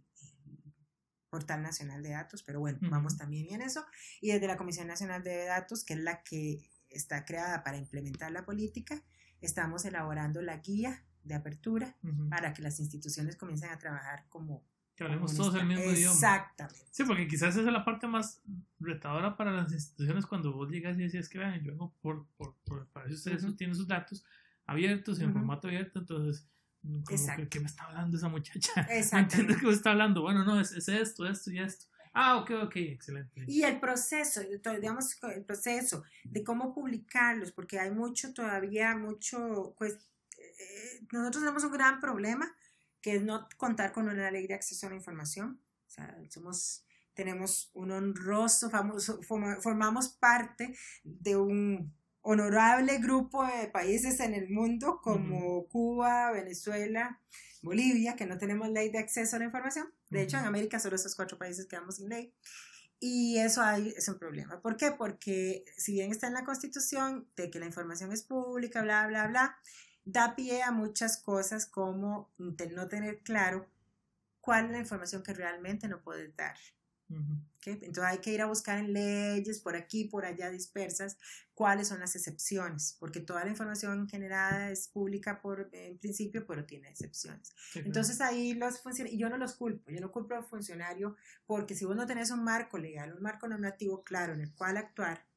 portal nacional de datos, pero bueno, vamos también en eso. Y desde la Comisión Nacional de Datos, que es la que está creada para implementar la política, estamos elaborando la guía de apertura para que las instituciones comiencen a trabajar como... Que hablemos todos el mismo idioma. Exactamente. Sí, porque quizás esa es la parte más retadora para las instituciones cuando vos llegas y decís que vean, yo vengo por, por, por, para eso ustedes tienen sus datos abiertos en formato abierto, entonces... Como ¿Qué me está hablando esa muchacha? ¿No entiendes qué me está hablando? Bueno, no, es, es esto, esto y esto. Ah, ok, ok, excelente. Y el proceso, digamos, el proceso de cómo publicarlos, porque hay mucho todavía, mucho, pues, eh, nosotros tenemos un gran problema, que es no contar con una ley de acceso a la información. O sea, somos, tenemos un honroso, famoso, formamos parte de un honorable grupo de países en el mundo como Cuba, Venezuela, Bolivia, que no tenemos ley de acceso a la información. De hecho, en América solo esos cuatro países quedamos sin ley. Y eso hay, es un problema. ¿Por qué? Porque si bien está en la Constitución de que la información es pública, bla, bla, bla, da pie a muchas cosas como no tener claro cuál es la información que realmente no puedes dar. Entonces hay que ir a buscar en leyes por aquí, por allá dispersas, cuáles son las excepciones, porque toda la información generada es pública por en principio, pero tiene excepciones. Entonces ahí los funcionarios, y yo no los culpo, yo no culpo al funcionario, porque si vos no tenés un marco legal, un marco normativo claro en el cual actuar,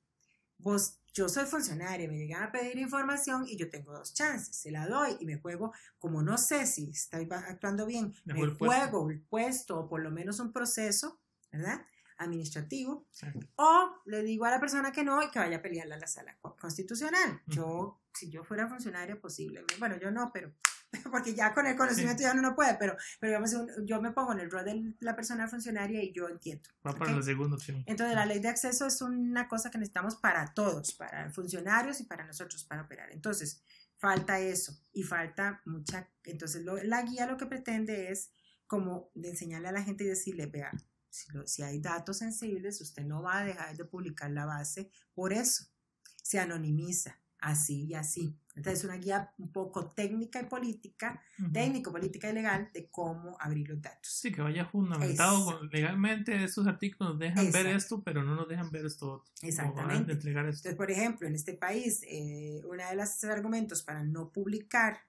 vos, yo soy funcionario, me llegan a pedir información y yo tengo dos chances, se la doy y me juego, como no sé si estoy actuando bien, me, juego el puesto o por lo menos un proceso ¿verdad? Administrativo. O le digo a la persona que no y que vaya a pelearla a la sala constitucional. Yo, si yo fuera funcionario, posiblemente, bueno, yo no, pero porque ya con el conocimiento ya uno no puede, pero, pero digamos, yo me pongo en el rol de la persona funcionaria y yo entiendo. Va para la segunda opción. Entonces, la ley de acceso es una cosa que necesitamos para todos, para funcionarios y para nosotros, para operar. Entonces, falta eso y falta mucha. Entonces, la guía lo que pretende es como de enseñarle a la gente y decirle, vea, si, hay datos sensibles, usted no va a dejar de publicar la base por eso. Se anonimiza. así y así. Entonces, una guía un poco técnica y política, técnico, política y legal de cómo abrir los datos. Sí, que vaya fundamentado legalmente. Estos artículos nos dejan ver esto, pero no nos dejan ver esto otro. Exactamente. Entonces, por ejemplo, en este país, eh, uno de los argumentos para no publicar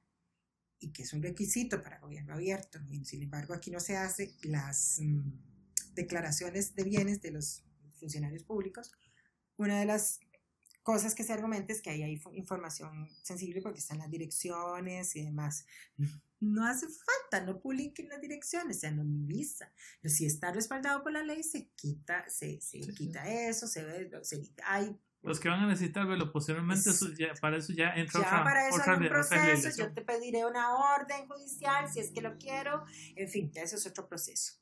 y que es un requisito para gobierno abierto, y sin embargo aquí no se hace las mm, declaraciones de bienes de los funcionarios públicos, una de las cosas que se argumenta es que ahí hay información sensible porque están las direcciones y demás. No hace falta, no publiquen las direcciones, se anonimiza. Pero si está respaldado por la ley, se quita, se, se quita eso, se ve, se, hay los que van a necesitar verlo posteriormente, ya, para eso ya entra ya para eso hay un proceso, yo te pediré una orden judicial si es que lo quiero, en fin, eso es otro proceso.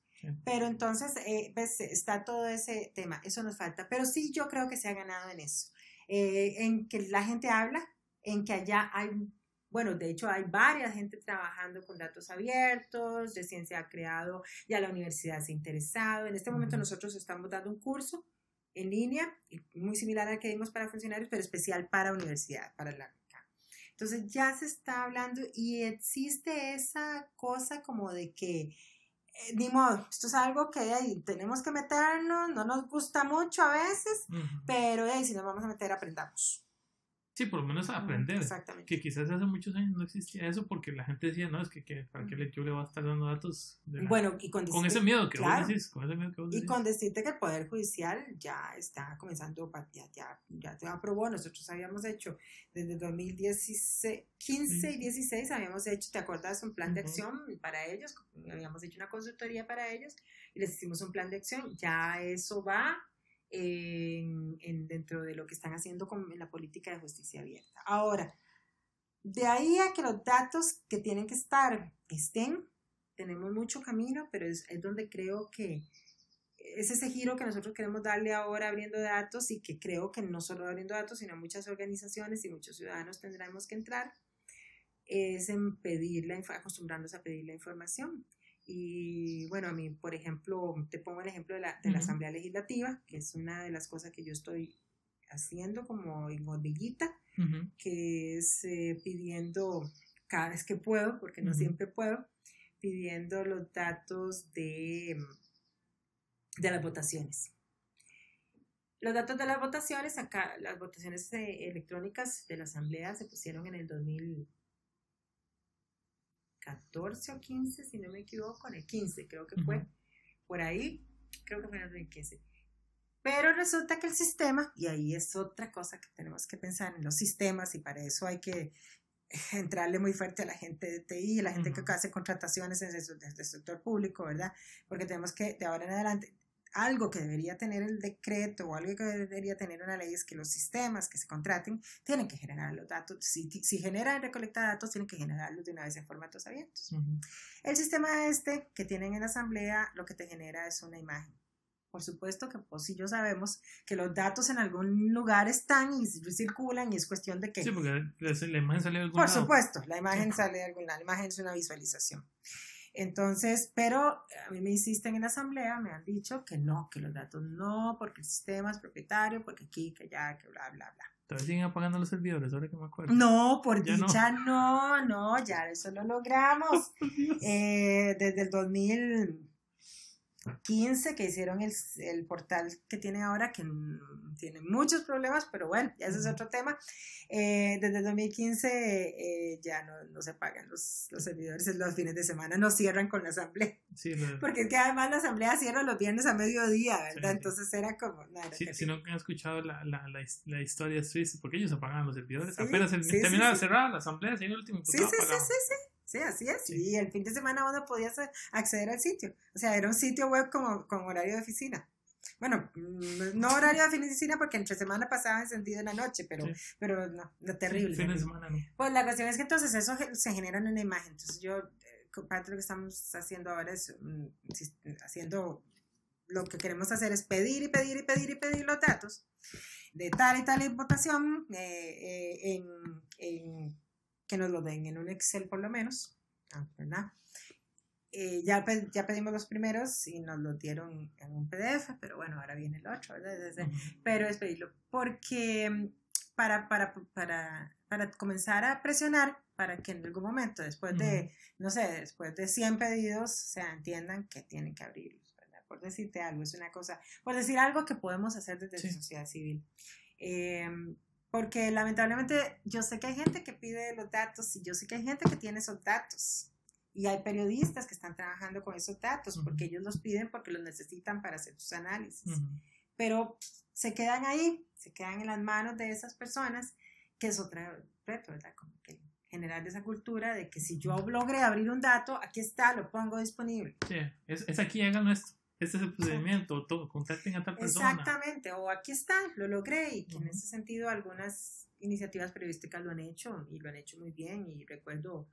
Pero entonces, eh, pues, está todo ese tema, eso nos falta, pero sí yo creo que se ha ganado en eso. Eh, en que la gente habla, en que allá hay, bueno, de hecho hay varias gente trabajando con datos abiertos, recién se ha creado, ya la universidad se ha interesado. En este momento nosotros estamos dando un curso en línea, muy similar al que dimos para funcionarios, pero especial para universidad, para la entonces ya se está hablando y existe esa cosa como de que eh, ni modo, esto es algo que tenemos que meternos, no nos gusta mucho a veces, pero si nos vamos a meter, aprendamos. Sí, por lo menos aprender. Exactamente. Que quizás hace muchos años no existía eso porque la gente decía, no, es que, que ¿para qué le, yo le voy a estar dando datos? bueno, y con, con ese miedo que vos decís. Con ese miedo que vos Y con decirte que el Poder Judicial ya está comenzando, ya, ya, ya te aprobó. Nosotros habíamos hecho desde 2015 y 16, habíamos hecho, ¿te acuerdas? Un plan de acción para ellos. Habíamos hecho una consultoría para ellos y les hicimos un plan de acción. Ya eso va en, dentro de lo que están haciendo con la política de justicia abierta. Ahora, de ahí a que los datos que tienen que estar estén, tenemos mucho camino, pero es, es donde creo que es ese giro que nosotros queremos darle ahora abriendo datos y que creo que no solo abriendo datos, sino muchas organizaciones y muchos ciudadanos tendremos que entrar, es en pedir la, acostumbrarnos a pedir la información. Y bueno, a mí, por ejemplo, te pongo el ejemplo de la, de la Asamblea Legislativa, que es una de las cosas que yo estoy haciendo como en hormiguita, que es eh, pidiendo cada vez que puedo, porque no siempre puedo, pidiendo los datos de, de las votaciones. Los datos de las votaciones, acá las votaciones eh, electrónicas de la Asamblea se pusieron en el 2000, 14 o 15, si no me equivoco, en el 15 creo que fue, por ahí, creo que fue en el 15. Pero resulta que el sistema, y ahí es otra cosa que tenemos que pensar en los sistemas, y para eso hay que entrarle muy fuerte a la gente de TI, a la gente que hace contrataciones en el, sector público, ¿verdad? Porque tenemos que, de ahora en adelante, algo que debería tener el decreto o algo que debería tener una ley es que los sistemas que se contraten tienen que generar los datos. Si, si generan y recolectan datos, tienen que generarlos de una vez en formatos abiertos. El sistema este que tienen en la asamblea lo que te genera es una imagen. Por supuesto que pues si yo sabemos que los datos en algún lugar están y circulan y es cuestión de que... Sí, porque la imagen sale de algún Por supuesto, la imagen sale de algún lado, la imagen es una visualización. Entonces, pero a mí me insisten en la asamblea, me han dicho que no, que los datos no, porque el sistema es propietario, porque aquí, que allá, que bla, bla, bla. ¿Todavía siguen apagando los servidores, ahora que me acuerdo? No, por dicha no. no, ya eso lo logramos. eh, desde el 2000 15 que hicieron el, el, portal que tiene ahora, que tiene muchos problemas, pero bueno, ese es otro tema. Eh, desde 2015 eh, ya no, no, se pagan los, los servidores los fines de semana, no cierran con la asamblea. Sí, Porque es que además la asamblea cierra los viernes a mediodía, ¿verdad? Entonces era como... si no han escuchado la, la, la, historia suiza, porque ellos apagan los servidores, apenas el, termina de cerrar la asamblea, si el último... Sí, sí, sí, sí, sí. Sí, así es. Y el fin de semana uno podía acceder al sitio. O sea, era un sitio web como, con horario de oficina. Bueno, mm, no horario de oficina porque entre semana pasaba encendido en la noche, pero, pero no, no terrible. fin de semana no. Pues la cuestión es que entonces eso se genera en una imagen. Entonces yo, eh, parte de lo que estamos haciendo ahora es mm, haciendo lo que queremos hacer es pedir y pedir y pedir y pedir los datos de tal y tal votación eh, eh, en, en que nos lo den en un Excel por lo menos, ah, ¿verdad? Eh, ya, ya pedimos los primeros y nos lo dieron en un PDF, pero bueno, ahora viene el otro, ¿verdad? Pero es pedirlo, porque para, para, para, para comenzar a presionar para que en algún momento, después de, no sé, después de 100 pedidos, se entiendan que tienen que abrirlos, ¿verdad? Por decirte algo, es una cosa, por decir algo que podemos hacer desde la sociedad civil. Em, porque lamentablemente yo sé que hay gente que pide los datos y yo sé que hay gente que tiene esos datos. Y hay periodistas que están trabajando con esos datos porque ellos los piden porque los necesitan para hacer sus análisis. Pero se quedan ahí, se quedan en las manos de esas personas, que es otro reto, ¿verdad? Como que generar esa cultura de que si yo logré abrir un dato, aquí está, lo pongo disponible. Sí, es, es aquí, hagan esto. Este es el procedimiento, todo, contacten a tal persona. Exactamente, o aquí está, lo logré y que en ese sentido algunas iniciativas periodísticas lo han hecho y lo han hecho muy bien y recuerdo,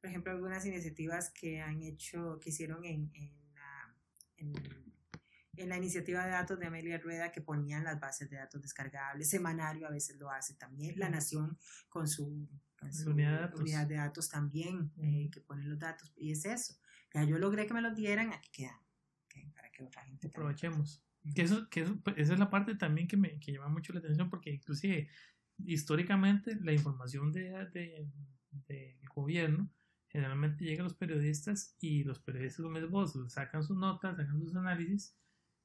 por ejemplo, algunas iniciativas que han hecho, que hicieron en, en, en, la iniciativa de datos de Amelia Rueda que ponían las bases de datos descargables, Semanario a veces lo hace también, La Nación con su unidad, de datos. también, eh, que ponen los datos, y es eso. Ya yo logré que me los dieran, aquí quedan, que gente... Aprovechemos. Que eso, que pues, esa es la parte también que me que llama mucho la atención, porque inclusive históricamente la información de, de, del gobierno generalmente llega a los periodistas y los periodistas, como vos, sacan sus notas, sacan sus análisis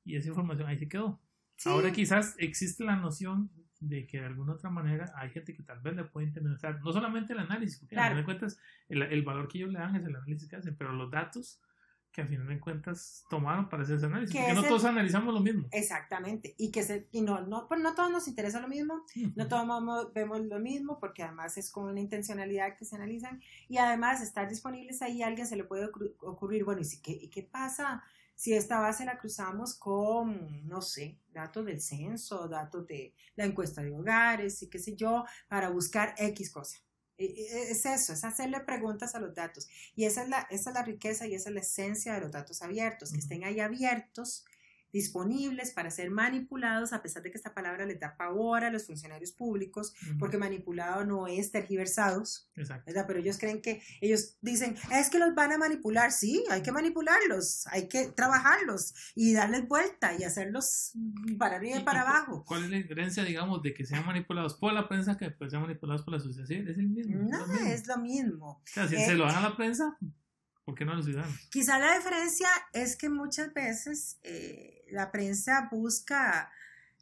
y esa información ahí se quedó. Ahora quizás existe la noción de que de alguna otra manera hay gente que tal vez le puede interesar, no solamente el análisis, porque a final de cuentas el, el, valor que ellos le dan es el análisis que hacen, pero los datos que a final de cuentas tomaron para hacer ese análisis, porque no todos analizamos lo mismo. Exactamente, y que se, y no, no, pues no todos nos interesa lo mismo, no todos vemos lo mismo, porque además es con una intencionalidad que se analizan, y además estar disponibles ahí, a alguien se le puede ocurrir, bueno, ¿y qué, y qué pasa? Si esta base la cruzamos con, no sé, datos del censo, datos de la encuesta de hogares y qué sé yo, para buscar X cosa. E, e, es eso, es hacerle preguntas a los datos. Y esa es la, esa es la riqueza y esa es la esencia de los datos abiertos, que estén ahí abiertos disponibles para ser manipulados, a pesar de que esta palabra les da pavor a los funcionarios públicos, porque manipulado no es tergiversados, ¿verdad? Pero ellos creen que, ellos dicen, es que los van a manipular, sí, hay que manipularlos, hay que trabajarlos y darles vuelta y hacerlos para arriba y, para abajo. ¿Cuál es la diferencia, digamos, de que sean manipulados por la prensa que pues, sean manipulados por la sociedad Es el mismo. No, es lo mismo. O sea, si se lo dan a la prensa, ¿Por qué no los ciudadanos? Quizá la diferencia es que muchas veces eh, la prensa busca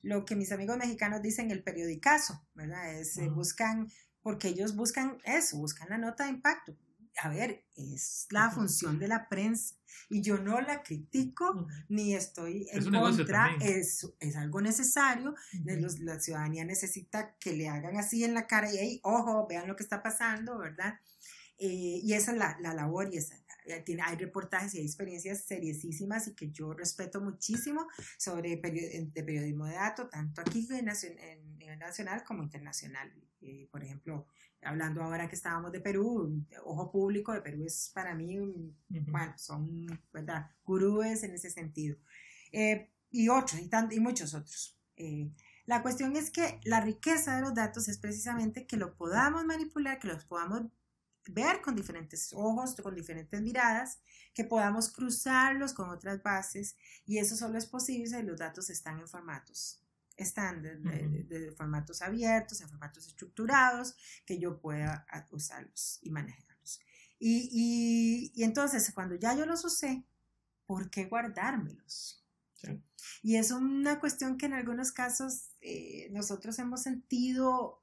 lo que mis amigos mexicanos dicen el periodicazo, ¿verdad? Es, eh, buscan, porque ellos buscan eso, buscan la nota de impacto. A ver, es la función de la prensa y yo no la critico ni estoy en contra, es, es, algo necesario, la ciudadanía necesita que le hagan así en la cara y, hey, ojo, vean lo que está pasando, ¿verdad? Eh, y esa es la, la labor y esa, eh, hay reportajes y hay experiencias seriosísimas y que yo respeto muchísimo sobre de periodismo de datos, tanto aquí en, nivel nacional como internacional. Eh, por ejemplo, hablando ahora que estábamos de Perú, Ojo Público de Perú es para mí, bueno, son, ¿verdad? Gurúes en ese sentido. Eh, y otros, y, y muchos otros. la cuestión es que la riqueza de los datos es precisamente que lo podamos manipular, que los podamos ver con diferentes ojos, con diferentes miradas, que podamos cruzarlos con otras bases y eso solo es posible si los datos están en formatos están de, formatos abiertos, en formatos estructurados, que yo pueda usarlos y manejarlos. Y, y, entonces, cuando ya yo los usé, ¿por qué guardármelos? Y es una cuestión que en algunos casos eh, nosotros hemos sentido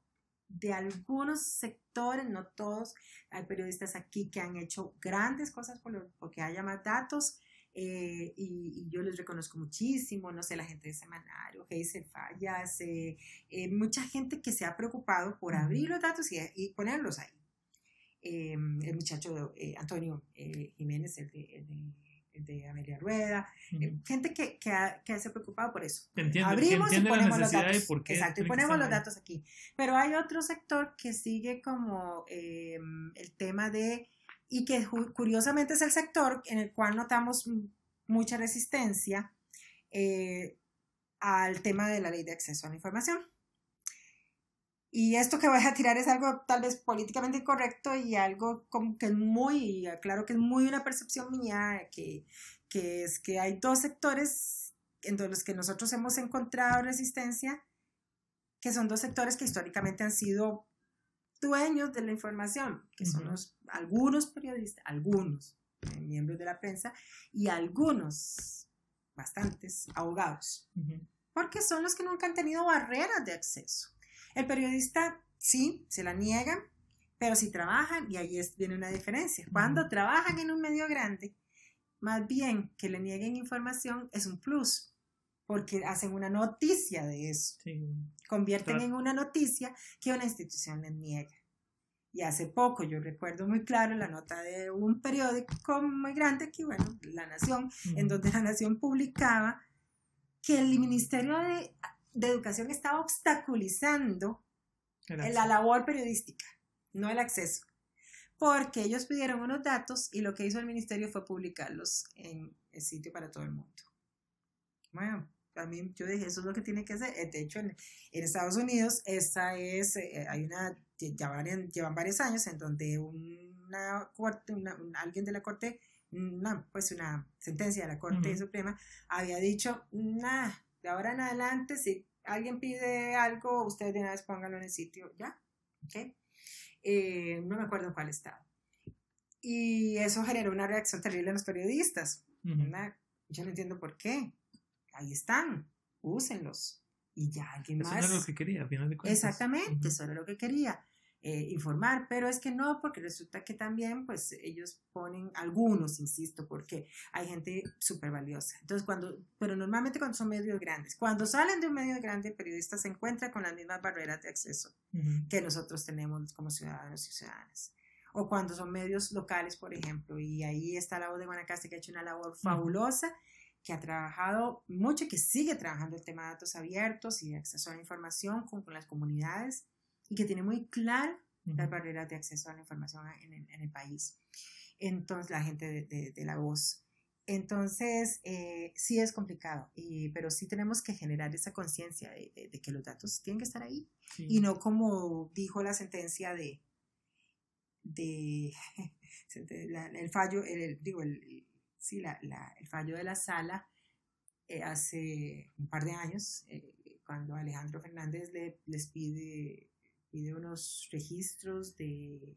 de algunos sectores, no todos, hay periodistas aquí que han hecho grandes cosas por porque haya más datos eh, y, yo les reconozco muchísimo, no sé, la gente de Semanario, Geisel Fallas, eh, eh, mucha gente que se ha preocupado por abrir los datos y, ponerlos ahí. el muchacho Antonio Jiménez, el de de Amelia Rueda, eh, gente que, que, ha, que, se ha preocupado por eso. Abrimos y ponemos los datos. Exacto, y ponemos los datos aquí. Pero hay otro sector que sigue como eh, el tema de, y que curiosamente es el sector en el cual notamos mucha resistencia eh, al tema de la ley de acceso a la información. Y esto que voy a tirar es algo tal vez políticamente incorrecto y algo como que es muy, claro que es muy una percepción mía, que, que es que hay dos sectores en los que nosotros hemos encontrado resistencia, que son dos sectores que históricamente han sido dueños de la información, que son los, algunos periodistas, algunos miembros de la prensa y algunos, bastantes, abogados, porque son los que nunca han tenido barreras de acceso. El periodista sí, se la niegan, pero si trabajan, y ahí es, viene una diferencia, cuando trabajan en un medio grande, más bien que le nieguen información es un plus, porque hacen una noticia de eso. Convierten en una noticia que una institución les niega. Y hace poco yo recuerdo muy claro la nota de un periódico muy grande, que bueno, La Nación, en donde La Nación publicaba que el Ministerio de, de Educación estaba obstaculizando la labor periodística, no el acceso porque ellos pidieron unos datos y lo que hizo el ministerio fue publicarlos en el sitio para todo el mundo. Bueno, también yo dije, eso es lo que tiene que hacer. Eh, de hecho, en, Estados Unidos, esta es, eh, hay una, ya van, llevan varios años en donde una corte, alguien de la corte, una, pues una sentencia de la Corte Suprema había dicho, nada, de ahora en adelante, si alguien pide algo, ustedes de una vez pónganlo en el sitio, ya, ¿ok? Eh, no me acuerdo en cuál estado. Y eso generó una reacción terrible en los periodistas. Yo no entiendo por qué. Ahí están, úsenlos. Y ya alguien más. Eso era lo que quería, al final de cuentas. Exactamente, eso era lo que quería. Eh, informar, pero es que no, porque resulta que también, pues ellos ponen algunos, insisto, porque hay gente súper valiosa. Entonces, cuando, pero normalmente cuando son medios grandes, cuando salen de un medio grande, el periodista se encuentra con las mismas barreras de acceso que nosotros tenemos como ciudadanos y ciudadanas. O cuando son medios locales, por ejemplo, y ahí está la voz de Guanacaste que ha hecho una labor fabulosa que ha trabajado mucho que sigue trabajando el tema de datos abiertos y de acceso a la información con, con las comunidades y que tiene muy claras las barreras de acceso a la información en el, en el país. Entonces, la gente de, de, la voz. Entonces, eh, sí es complicado, y, pero sí tenemos que generar esa conciencia de, de, que los datos tienen que estar ahí y no como dijo la sentencia de, de el fallo, el, digo, el, sí, la, la, el fallo de la sala eh, hace un par de años, eh, cuando Alejandro Fernández le, les pide pide unos registros de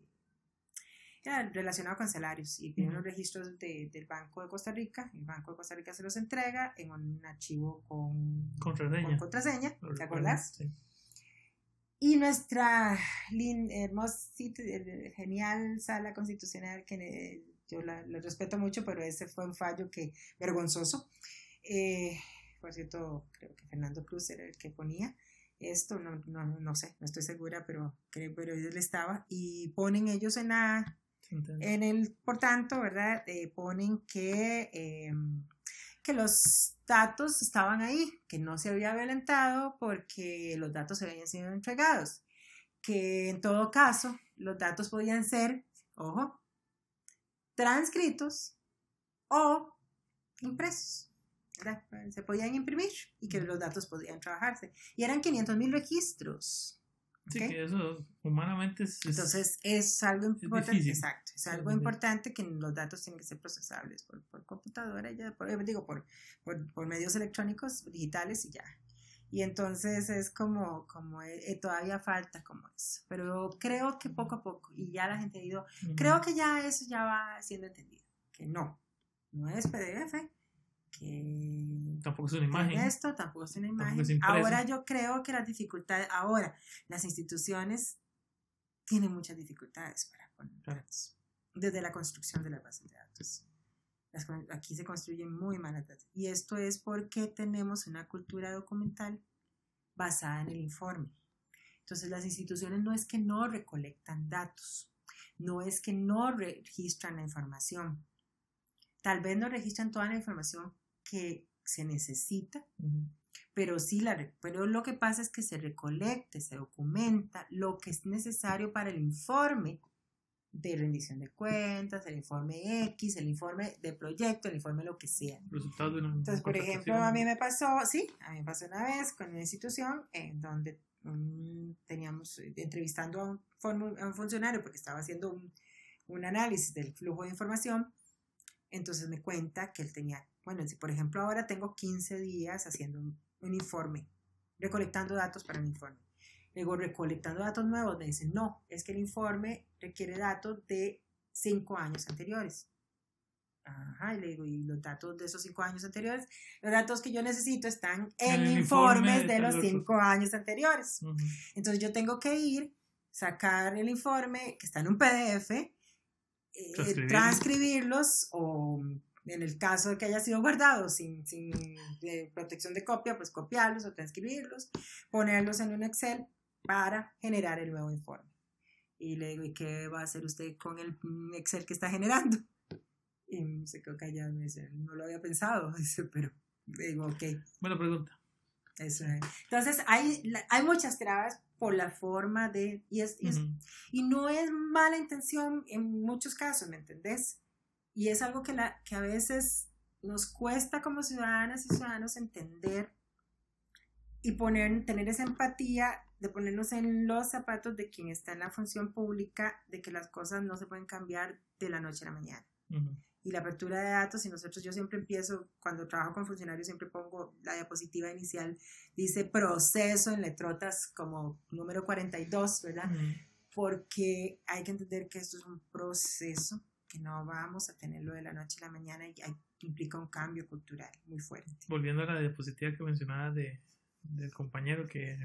ya, relacionados con salarios y pide unos registros de, del Banco de Costa Rica. El Banco de Costa Rica se los entrega en un archivo con contraseña. contraseña ¿Te acuerdas? Sí. Y nuestra hermosa, genial sala constitucional, que yo la, respeto mucho, pero ese fue un fallo que vergonzoso. Eh, por cierto, creo que Fernando Cruz era el que ponía esto, no, no, no sé, no estoy segura, pero creo pero ellos le estaba, y ponen ellos en la, en el, por tanto, ¿verdad? Eh, ponen que, em, que los datos estaban ahí, que no se había violentado porque los datos se habían sido entregados, que en todo caso los datos podían ser, ojo, transcritos o impresos. Se podían imprimir y que los datos podían trabajarse. Y eran 500 mil registros. Sí, que eso humanamente es, Entonces es algo importante. exacto, es algo importante que los datos tienen que ser procesables por, por computadora, ya, por, digo, por, por, medios electrónicos, digitales y ya. Y entonces es como, como eh, eh, todavía falta como eso. Pero creo que poco a poco, y ya la gente ha ido, creo que ya eso ya va siendo entendido, que no, no es PDF, que tampoco es una imagen. Esto tampoco es una imagen. ahora yo creo que las dificultades, ahora las instituciones tienen muchas dificultades para poner datos, desde la construcción de las bases de datos. aquí se construyen muy malas datos. Y esto es porque tenemos una cultura documental basada en el informe. Entonces las instituciones no es que no recolectan datos, no es que no registran la información, Tal vez no registran toda la información que se necesita, pero sí la, pero lo que pasa es que se recolecte, se documenta lo que es necesario para el informe de rendición de cuentas, el informe X, el informe de proyecto, el informe lo que sea. Entonces, por ejemplo, a mí me pasó, sí, a mí me pasó una vez con una institución en donde teníamos eh, entrevistando a un, a un, funcionario porque estaba haciendo un, un análisis del flujo de información entonces me cuenta que él tenía, bueno, si por ejemplo ahora tengo 15 días haciendo un, informe, recolectando datos para un informe. Luego, recolectando datos nuevos, me dicen, no, es que el informe requiere datos de cinco años anteriores. Ajá, y le digo, y los datos de esos cinco años anteriores, los datos que yo necesito están en informes de, los cinco años anteriores. Entonces yo tengo que ir, sacar el informe que está en un PDF, eh, transcribirlos o en el caso de que haya sido guardado sin, sin protección de copia, pues copiarlos o transcribirlos, ponerlos en un Excel para generar el nuevo informe. Y le digo, ¿y qué va a hacer usted con el Excel que está generando? Y se quedó callado me dice, no lo había pensado, dice, pero digo, ok. Buena pregunta. Eso es. Entonces, hay, hay muchas trabas por la forma de, y, es, y, no es mala intención en muchos casos, ¿me entendés? Y es algo que, la, que a veces nos cuesta como ciudadanas y ciudadanos entender y poner, tener esa empatía de ponernos en los zapatos de quien está en la función pública, de que las cosas no se pueden cambiar de la noche a la mañana. Y la apertura de datos, y nosotros yo siempre empiezo, cuando trabajo con funcionarios, siempre pongo la diapositiva inicial, dice proceso en letrotas como número 42, ¿verdad? Porque hay que entender que esto es un proceso, que no vamos a tenerlo de la noche a la mañana y implica un cambio cultural muy fuerte. Volviendo a la diapositiva que mencionaba de del compañero que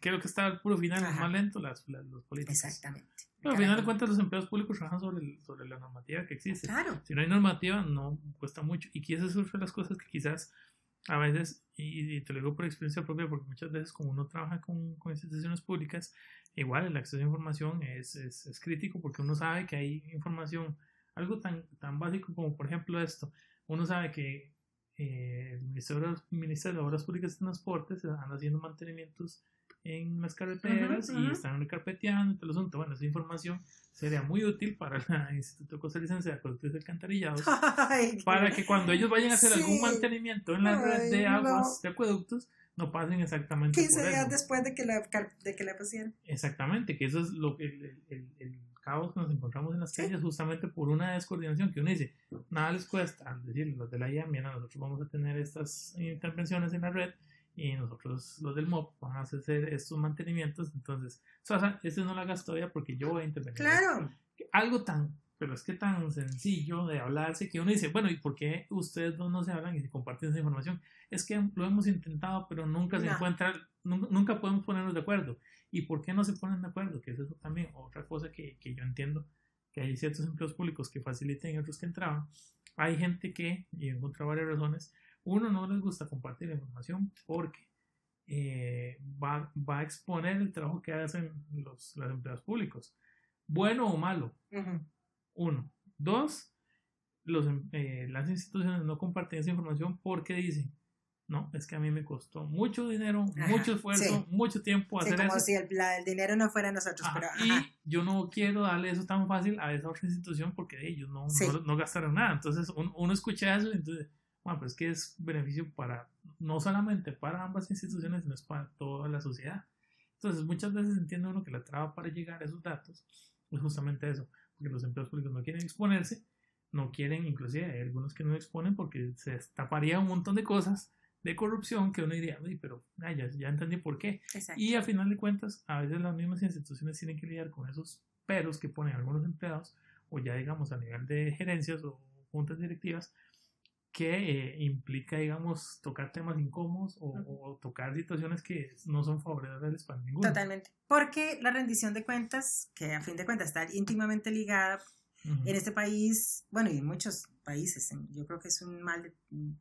creo que está al puro final, es más lento las, los políticos. Exactamente. Pero al final de cuentas los empleados públicos trabajan sobre, sobre la normativa que existe. Claro. Si no hay normativa, no cuesta mucho. Y quizás es una las cosas que quizás a veces, y, te lo digo por experiencia propia, porque muchas veces como uno trabaja con, con instituciones públicas, igual el acceso a información es, es, es, crítico porque uno sabe que hay información, algo tan, tan básico como por ejemplo esto, uno sabe que eh, el Ministerio, Ministerio, de Obras Públicas y Transportes están haciendo mantenimientos en las carreteras y están recarpeteando y todo el asunto. Bueno, esa información sería muy útil para el Instituto Costarricense de Acueductos y Alcantarillados para que cuando ellos vayan a hacer algún mantenimiento en la red de aguas de acueductos no pasen exactamente 15 días después de que la, de que la pusieron. Exactamente, que eso es lo que el, el, el caos que nos encontramos en las calles justamente por una descoordinación que uno dice, nada les cuesta, decir, los de la IAM, mira, nosotros vamos a tener estas intervenciones en la red y nosotros los del MOP van a hacer estos mantenimientos, entonces, sea, este no lo hagas todavía porque yo voy a intervenir. Claro. Algo tan, pero es que tan sencillo de hablarse que uno dice, bueno, ¿y por qué ustedes dos no se hablan y se comparten esa información? Es que lo hemos intentado, pero nunca se encuentra, nunca podemos ponernos de acuerdo. ¿Y por qué no se ponen de acuerdo? Que es eso también otra cosa que, que yo entiendo, que hay ciertos empleos públicos que facilitan y otros que entraban. Hay gente que, y he encontrado varias razones, uno no les gusta compartir la información porque eh, va, va, a exponer el trabajo que hacen los, los empleados públicos, bueno o malo. Uno. Dos, los, em, eh, las instituciones no comparten esa información porque dicen, no, es que a mí me costó mucho dinero, mucho esfuerzo, mucho tiempo hacer como si el, dinero no fuera nosotros. pero, Y yo no quiero darle eso tan fácil a esa otra institución porque ellos no, no, gastaron nada. Entonces uno, escucha eso y entonces, bueno, pues que es beneficio para, no solamente para ambas instituciones, sino es para toda la sociedad. Entonces muchas veces entiende uno que la traba para llegar a esos datos es justamente eso, porque los empleados públicos no quieren exponerse, no quieren, inclusive hay algunos que no exponen porque se taparía un montón de cosas de corrupción que uno diría, pero ya, ya, entendí por qué. Y a final de cuentas, a veces las mismas instituciones tienen que lidiar con esos peros que ponen algunos empleados, o ya digamos a nivel de gerencias o juntas directivas, que eh, implica, digamos, tocar temas incómodos o, tocar situaciones que no son favorables para ninguno. Totalmente. Porque la rendición de cuentas, que a fin de cuentas está íntimamente ligada en este país, bueno, y en muchos países, yo creo que es un mal de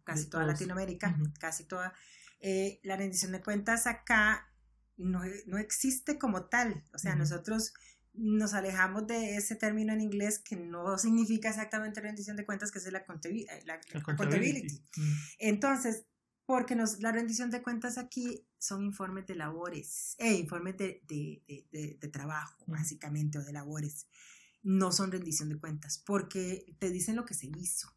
casi toda Latinoamérica, casi toda, eh, la rendición de cuentas acá no, no existe como tal, o sea, nosotros nos alejamos de ese término en inglés que no significa exactamente rendición de cuentas, que es la, la, accountability. Entonces, porque nos, la rendición de cuentas aquí son informes de labores, eh, informes de, de, de, de trabajo, básicamente, o de labores no son rendición de cuentas, porque te dicen lo que se hizo.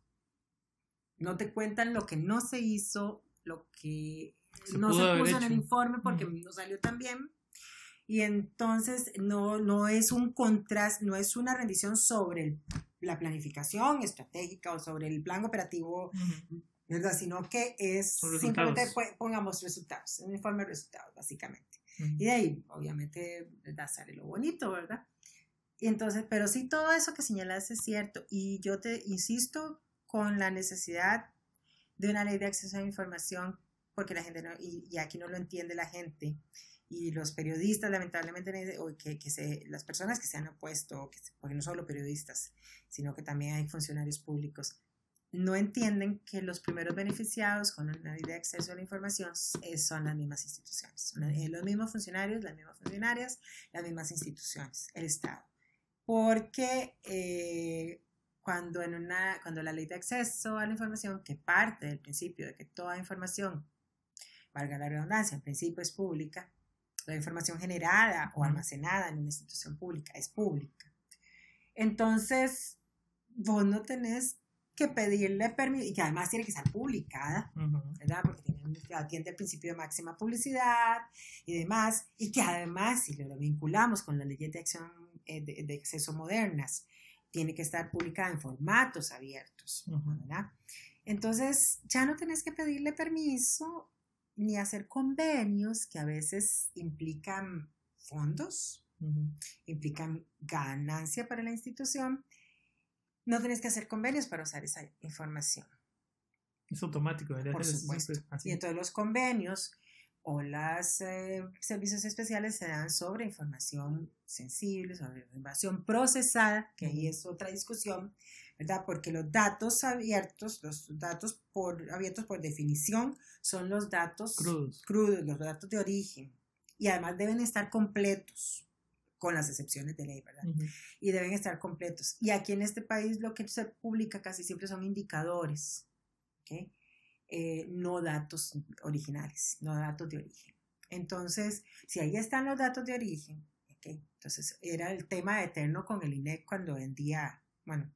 No te cuentan lo que no se hizo, lo que no se puso en el informe porque no salió tan bien. Y entonces no, no es un contraste, no es una rendición sobre la planificación estratégica o sobre el plan operativo, ¿verdad? Sino que es simplemente pongamos resultados, un informe de resultados, básicamente. Y de ahí, obviamente, da sale lo bonito, ¿verdad? Entonces, pero sí, todo eso que señalas es cierto. Y yo te insisto con la necesidad de una ley de acceso a la información, porque la gente no, y, aquí no lo entiende la gente, y los periodistas, lamentablemente, o que, se, las personas que se han opuesto, que, porque no solo periodistas, sino que también hay funcionarios públicos, no entienden que los primeros beneficiados con una ley de acceso a la información son las mismas instituciones, son los mismos funcionarios, las mismas funcionarias, las mismas instituciones, el Estado. Porque eh, cuando, en una, cuando la ley de acceso a la información, que parte del principio de que toda información, valga la redundancia, en principio es pública, la información generada o almacenada en una institución pública es pública. Entonces, vos no tenés que pedirle permiso, y que además tiene que ser publicada, ¿verdad? Porque tiene, atiende el principio de máxima publicidad y demás, y que además, si lo vinculamos con las leyes de acción eh, de, acceso modernas, tiene que estar publicada en formatos abiertos, ¿verdad? Entonces, ya no tenés que pedirle permiso ni hacer convenios que a veces implican fondos, implican ganancia para la institución, no tenés que hacer convenios para usar esa información. Es automático, ¿verdad? Por supuesto. Y entonces los convenios o los eh, servicios especiales se dan sobre información sensible, sobre información procesada, que ahí es otra discusión, ¿verdad? Porque los datos abiertos, los datos por, abiertos por definición, son los datos crudos. crudos, los datos de origen. Y además deben estar completos, con las excepciones de ley, ¿verdad? Y deben estar completos. Y aquí en este país lo que se publica casi siempre son indicadores, ¿ok? Eh, no datos originales, no datos de origen. Entonces, si ahí están los datos de origen, ¿ok? Entonces era el tema eterno con el INEC cuando vendía, bueno,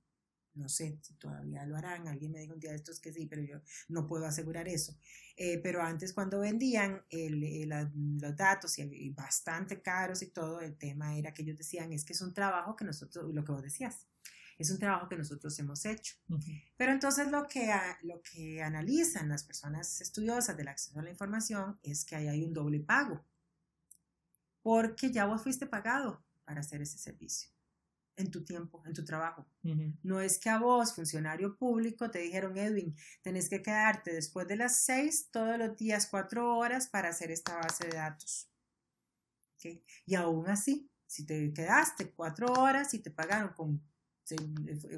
no sé si todavía lo harán, alguien me dijo un día de estos que sí, pero yo no puedo asegurar eso. Eh, pero antes cuando vendían los datos y, bastante caros y todo, el tema era que ellos decían, es que es un trabajo que nosotros, lo que vos decías, es un trabajo que nosotros hemos hecho. Pero entonces lo que, lo que analizan las personas estudiosas del acceso a la información es que ahí hay un doble pago, porque ya vos fuiste pagado para hacer ese servicio en tu tiempo, en tu trabajo. No es que a vos, funcionario público, te dijeron, Edwin, tenés que quedarte después de las seis todos los días, cuatro horas para hacer esta base de datos. Y aún así, si te quedaste cuatro horas y te pagaron con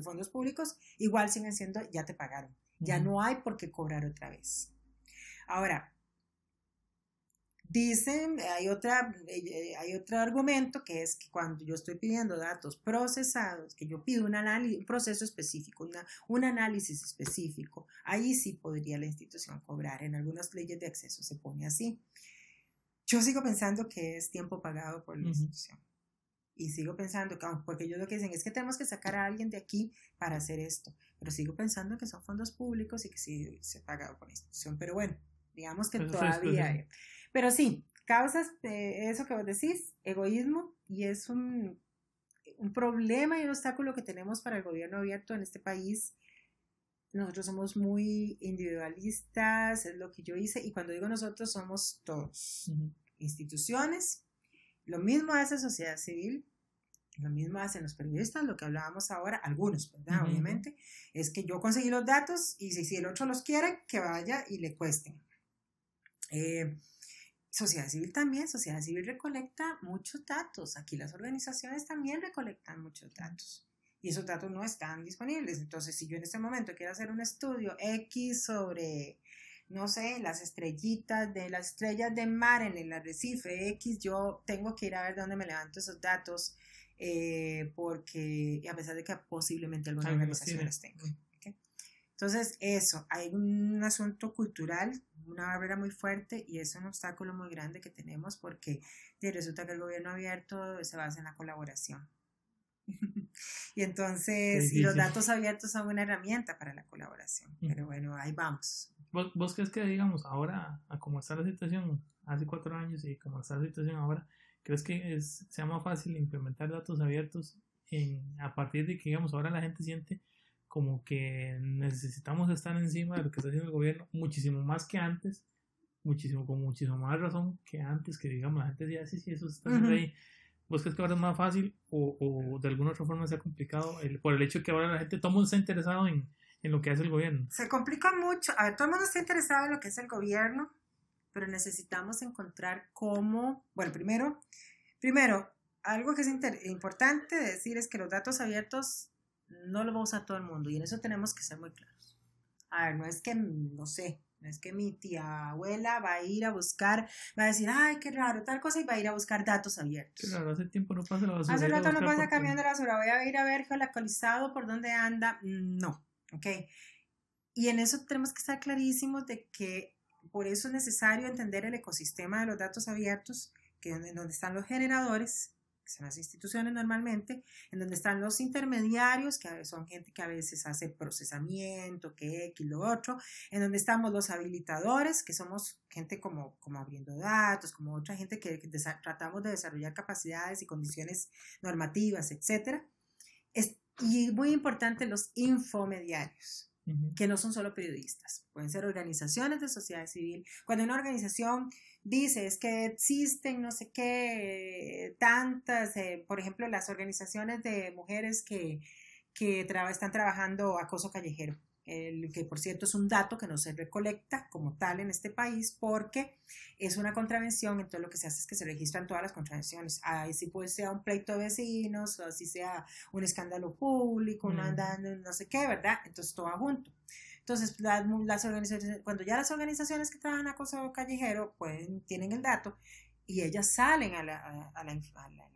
fondos públicos, igual siguen siendo, ya te pagaron. Ya no hay por qué cobrar otra vez. Ahora, Dicen, hay, otra, eh, hay otro argumento que es que cuando yo estoy pidiendo datos procesados, que yo pido un, análisis, un proceso específico, una, un análisis específico, ahí sí podría la institución cobrar. En algunas leyes de acceso se pone así. Yo sigo pensando que es tiempo pagado por la institución. Y sigo pensando, que, porque ellos lo que dicen es que tenemos que sacar a alguien de aquí para hacer esto. Pero sigo pensando que son fondos públicos y que sí se ha pagado por institución. Pero bueno, digamos que todavía hay. Pero sí, causas de eso que vos decís, egoísmo, y es un, un problema y un obstáculo que tenemos para el gobierno abierto en este país. Nosotros somos muy individualistas, es lo que yo hice, y cuando digo nosotros somos todos, instituciones, lo mismo hace sociedad civil, lo mismo hacen los periodistas, lo que hablábamos ahora, algunos, ¿verdad? Obviamente, es que yo conseguí los datos y si, si el otro los quiere, que vaya y le cuesten. Eh, Sociedad civil también, sociedad civil recolecta muchos datos. Aquí las organizaciones también recolectan muchos datos y esos datos no están disponibles. Entonces, si yo en este momento quiero hacer un estudio X sobre, no sé, las estrellitas de las estrellas de mar en el arrecife X, yo tengo que ir a ver dónde me levanto esos datos eh, porque, a pesar de que posiblemente alguna organización los tenga. Entonces, eso, hay un asunto cultural, una barrera muy fuerte y es un obstáculo muy grande que tenemos porque resulta que el gobierno abierto se basa en la colaboración. y entonces, los datos abiertos son una herramienta para la colaboración. Pero bueno, ahí vamos. ¿Vos, ¿Vos, crees que, digamos, ahora, a cómo está la situación hace cuatro años y cómo está la situación ahora, crees que es, sea más fácil implementar datos abiertos en, a partir de que, digamos, ahora la gente siente como que necesitamos estar encima de lo que está haciendo el gobierno muchísimo más que antes muchísimo, con muchísimo más razón que antes, que digamos, la gente decía, sí, sí, eso está ahí. ¿Vos crees que ahora es más fácil o, o de alguna otra forma se ha complicado el, por el hecho de que ahora la gente, todo mundo está interesado en, en lo que hace el gobierno? Se complica mucho. A ver, todo el mundo está interesado en lo que es el gobierno, pero necesitamos encontrar cómo, bueno, primero, primero, algo que es importante decir es que los datos abiertos no los va a usar todo el mundo y en eso tenemos que ser muy claros. A ver, no es que, no sé, no es que mi tía abuela va a ir a buscar, va a decir, ay, qué raro, tal cosa, y va a ir a buscar datos abiertos. Claro, hace tiempo no pasa la basura. Hace rato no pasa cambiando la basura, voy a ir a ver geolocalizado por dónde anda. No, ok. Y en eso tenemos que estar clarísimos de que por eso es necesario entender el ecosistema de los datos abiertos, que en donde están los generadores, que son las instituciones normalmente, en donde están los intermediarios, que son gente que a veces hace procesamiento, que X, lo otro, en donde estamos los habilitadores, que somos gente como, como abriendo datos, como otra gente que, tratamos de desarrollar capacidades y condiciones normativas, etc. y muy importante, los infomediarios que no son solo periodistas, pueden ser organizaciones de sociedad civil. Cuando una organización dice es que existen no sé qué, tantas, eh, por ejemplo, las organizaciones de mujeres que, que están trabajando acoso callejero el que por cierto es un dato que no se recolecta como tal en este país porque es una contravención, entonces lo que se hace es que se registran todas las contravenciones, ahí sí puede ser un pleito de vecinos, o así sea un escándalo público, mm. no sé qué, ¿verdad? Entonces todo junto. Entonces, las, las organizaciones, cuando ya las organizaciones que trabajan acoso callejero pueden, tienen el dato, y ellas salen a la, a, la,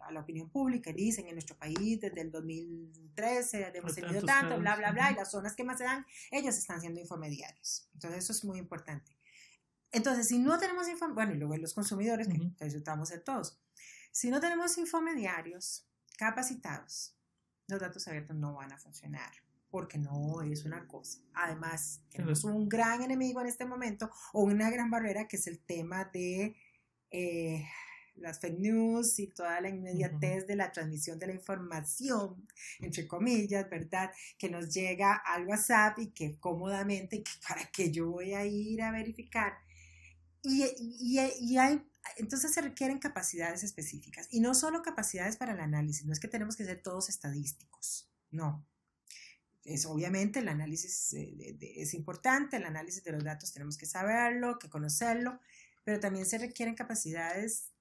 a la, opinión pública y dicen en nuestro país desde el 2013 hemos tenido tanto, bla, bla, bla, y las zonas que más se dan, ellos están siendo infomediarios. Entonces eso es muy importante. Entonces, si no tenemos infomediarios, bueno, y luego los consumidores, que resultamos de todos, si no tenemos infomediarios capacitados, los datos abiertos no van a funcionar porque no es una cosa. Además, tenemos un gran enemigo en este momento o una gran barrera que es el tema de eh, las fake news y toda la inmediatez de la transmisión de la información, entre comillas, ¿verdad? Que nos llega al WhatsApp y que cómodamente, para que yo voy a ir a verificar. Y, y, y, hay, entonces se requieren capacidades específicas. Y no solo capacidades para el análisis, no es que tenemos que ser todos estadísticos, no. Es, obviamente el análisis eh, es importante, el análisis de los datos tenemos que saberlo, que conocerlo, pero también se requieren capacidades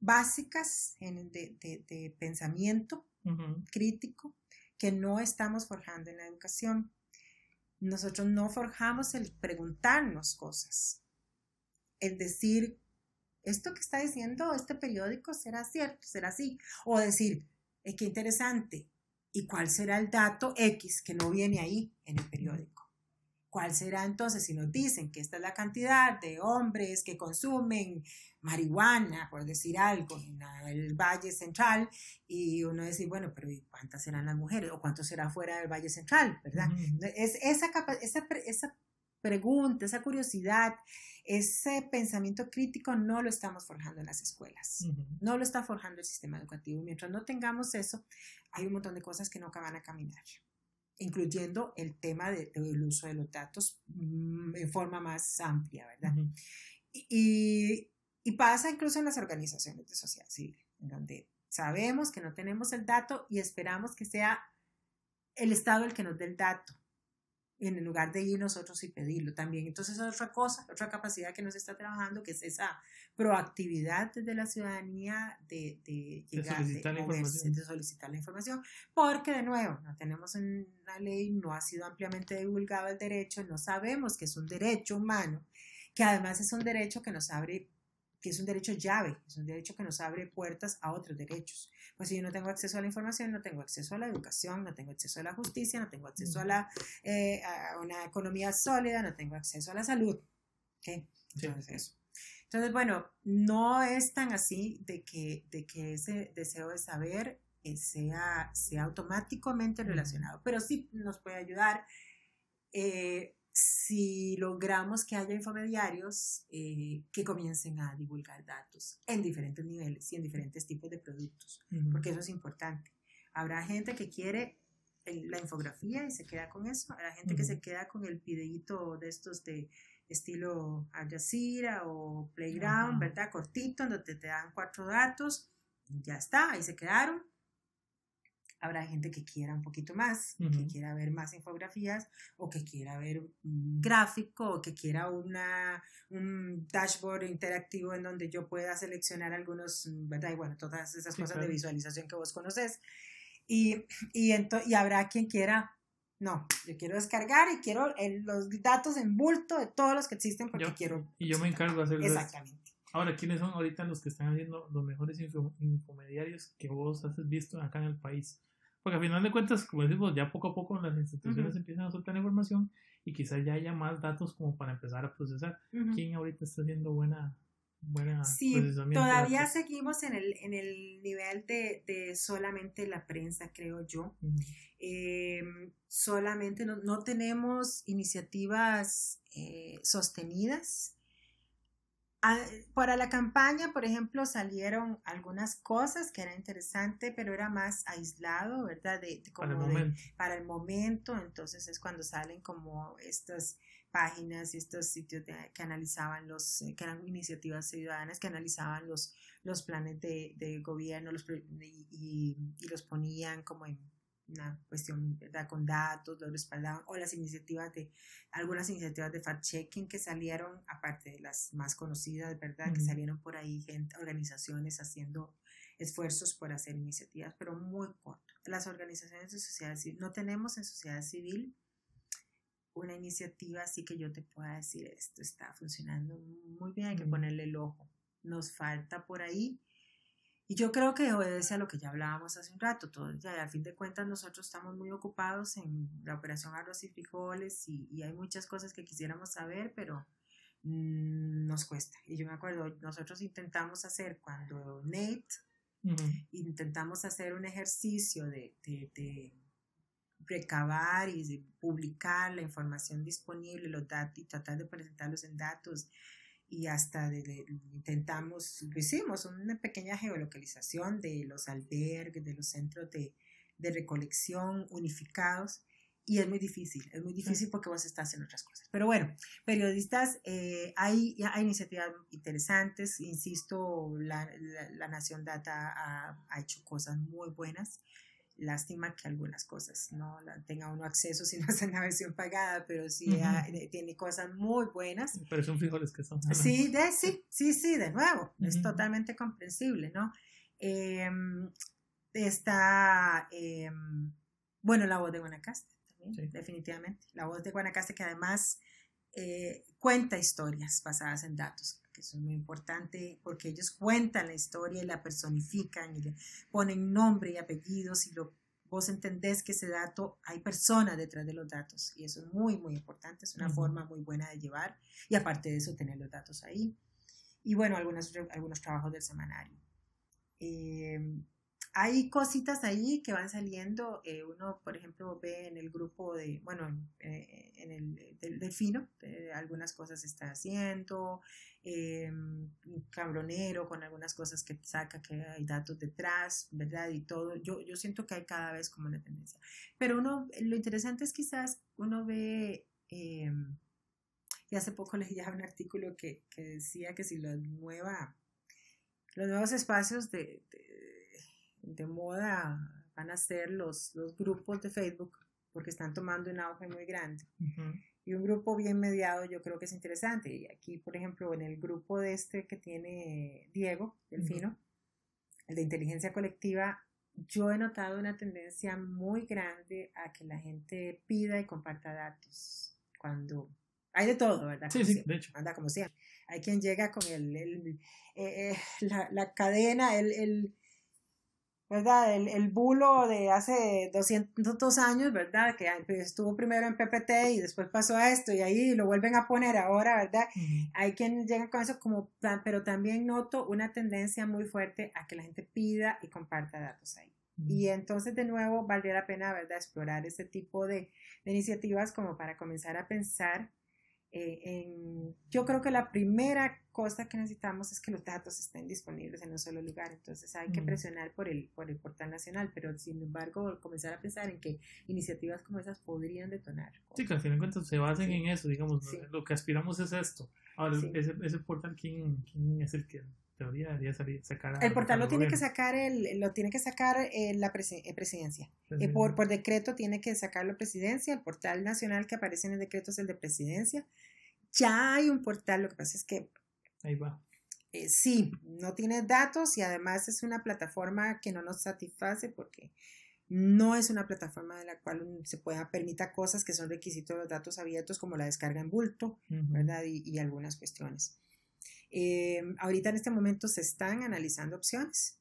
básicas de, pensamiento crítico que no estamos forjando en la educación. Nosotros no forjamos el preguntarnos cosas, el decir, esto que está diciendo este periódico será cierto, será así, o decir, es que interesante, ¿y cuál será el dato X que no viene ahí en el periódico? ¿Cuál será entonces si nos dicen que esta es la cantidad de hombres que consumen marihuana, por decir algo, en el Valle Central? Y uno dice, bueno, pero ¿cuántas serán las mujeres? ¿O cuánto será fuera del Valle Central? ¿Verdad? es, esa, esa, esa pregunta, esa curiosidad, ese pensamiento crítico no lo estamos forjando en las escuelas, no lo está forjando el sistema educativo. Mientras no tengamos eso, hay un montón de cosas que no van a caminar incluyendo el tema del uso de los datos mm, en forma más amplia, ¿verdad? y, y, pasa incluso en las organizaciones de sociedad civil, en donde sabemos que no tenemos el dato y esperamos que sea el Estado el que nos dé el dato en lugar de ir nosotros y pedirlo también. Entonces, es otra cosa, otra capacidad que nos está trabajando, que es esa proactividad de la ciudadanía de, de llegar, de solicitar, de, solicitar, la información, porque de nuevo, no tenemos una ley, no ha sido ampliamente divulgado el derecho, no sabemos que es un derecho humano, que además es un derecho que nos abre que es un derecho llave, es un derecho que nos abre puertas a otros derechos. Pues si yo no tengo acceso a la información, no tengo acceso a la educación, no tengo acceso a la justicia, no tengo acceso a, la, eh, a una economía sólida, no tengo acceso a la salud. ¿Okay? Entonces, Entonces, bueno, no es tan así de que, de que ese deseo de saber eh, sea, sea automáticamente relacionado, pero sí nos puede ayudar. Eh, si logramos que haya infomediarios eh, que comiencen a divulgar datos en diferentes niveles y en diferentes tipos de productos, porque eso es importante. Habrá gente que quiere la infografía y se queda con eso, habrá gente que se queda con el videíto de estos de estilo Al Jazeera o Playground, ¿verdad? Cortito, donde te dan cuatro datos, ya está, ahí se quedaron. Habrá gente que quiera un poquito más, que quiera ver más infografías o que quiera ver un gráfico o que quiera una, un dashboard interactivo en donde yo pueda seleccionar algunos, ¿verdad? Y bueno, todas esas cosas de visualización que vos conoces. Y, y, y habrá quien quiera no, yo quiero descargar y quiero los datos en bulto de todos los que existen porque quiero. Y yo me encargo de hacerlo. Exactamente. Ahora, ¿quiénes son ahorita los que están haciendo los mejores infomediarios que vos has visto acá en el país? Porque al final de cuentas, como decimos, ya poco a poco las instituciones empiezan a soltar información y quizás ya haya más datos como para empezar a procesar. ¿Quién ahorita está haciendo buena, buena sí, todavía seguimos en el, en el nivel de, de solamente la prensa, creo yo. Em, solamente no, no, tenemos iniciativas eh, sostenidas. Ah, para la campaña, por ejemplo, salieron algunas cosas que era interesante, pero era más aislado, ¿verdad? De, para, el momento. para el momento. Entonces es cuando salen como estas páginas y estos sitios que analizaban los, eh, que eran iniciativas ciudadanas que analizaban los, los planes de, de gobierno los, y, y, los ponían como en una cuestión ¿verdad? con datos, los respaldaban, o las iniciativas de, algunas iniciativas de fact-checking que salieron, aparte de las más conocidas, ¿verdad? Que salieron por ahí gente, organizaciones haciendo esfuerzos por hacer iniciativas, pero muy corto. Las organizaciones de sociedad civil, no tenemos en sociedad civil una iniciativa así que yo te pueda decir esto está funcionando muy bien, hay que ponerle el ojo. Nos falta por ahí. Y yo creo que obedece a lo que ya hablábamos hace un rato. Todo, ya, al fin de cuentas nosotros estamos muy ocupados en la operación arroz y frijoles y, hay muchas cosas que quisiéramos saber, pero mm, nos cuesta. Y yo me acuerdo, nosotros intentamos hacer cuando Nate, intentamos hacer un ejercicio de recabar y publicar la información disponible, los datos y tratar de presentarlos en datos y hasta intentamos, lo hicimos, una pequeña geolocalización de los albergues, de los centros de, de recolección unificados y es muy difícil, es muy difícil porque vos estás en otras cosas. Pero bueno, periodistas, eh, hay, hay iniciativas interesantes, insisto, la, la, Nación Data ha, ha, hecho cosas muy buenas. Lástima que algunas cosas no tenga uno acceso si no es en la versión pagada, pero sí tiene cosas muy buenas. Pero son frijoles que son. Sí, de, sí, sí, sí, de nuevo, es totalmente comprensible, ¿no? Em, está, em, bueno, la voz de Guanacaste también, definitivamente. La voz de Guanacaste que además eh, cuenta historias basadas en datos, que eso es muy importante porque ellos cuentan la historia y la personifican y le ponen nombre y apellidos y lo, vos entendés que ese dato hay personas detrás de los datos y eso es muy, muy importante, es una forma muy buena de llevar y aparte de eso tener los datos ahí. Y bueno, algunos, algunos trabajos del semanario. Eh, hay cositas ahí que van saliendo. Eh, uno, por ejemplo, ve en el grupo de, bueno, eh, en el del, fino, eh, algunas cosas está haciendo, un cabronero con algunas cosas que saca que hay datos detrás, ¿verdad? Y todo. Yo, yo siento que hay cada vez como una tendencia. Pero uno, lo interesante es quizás uno ve, y hace poco leía un artículo que, que decía que si la nueva, los nuevos espacios de moda van a ser los, los grupos de Facebook porque están tomando un auge muy grande. Y un grupo bien mediado yo creo que es interesante. Y aquí, por ejemplo, en el grupo de este que tiene Diego, Delfino, el de inteligencia colectiva, yo he notado una tendencia muy grande a que la gente pida y comparta datos. Cuando hay de todo, ¿verdad? Sí, sí, de hecho. Anda como siempre. Hay quien llega con el, el eh, eh, la, la, cadena, el, el ¿verdad? El, el, bulo de hace 200 años, ¿verdad? Que estuvo primero en PPT y después pasó a esto y ahí lo vuelven a poner ahora, ¿verdad? Hay quien llega con eso como, pero también noto una tendencia muy fuerte a que la gente pida y comparta datos ahí. Y entonces, de nuevo, valdría la pena, ¿verdad?, explorar ese tipo de, de iniciativas como para comenzar a pensar Eh, en, yo creo que la primera cosa que necesitamos es que los datos estén disponibles en un solo lugar, entonces hay que presionar por el, por el portal nacional, pero sin embargo comenzar a pensar en que iniciativas como esas podrían detonar. Sí, que al final de cuentas se basen en eso, digamos, lo que aspiramos es esto. Ahora, ese, ese, portal, ¿quién, ¿quién es el que teoría debería salir, sacar el portal lo tiene que sacar el lo tiene que sacar eh, la eh, presidencia. Eh, por, por decreto tiene que sacarlo presidencia el portal nacional que aparece en el decreto es el de presidencia. Ya hay un portal lo que pasa es que ahí va. sí no tiene datos y además es una plataforma que no nos satisface porque no es una plataforma de la cual se pueda permita cosas que son requisitos de los datos abiertos como la descarga en bulto, ¿verdad? Y, y algunas cuestiones. Eh, ahorita en este momento se están analizando opciones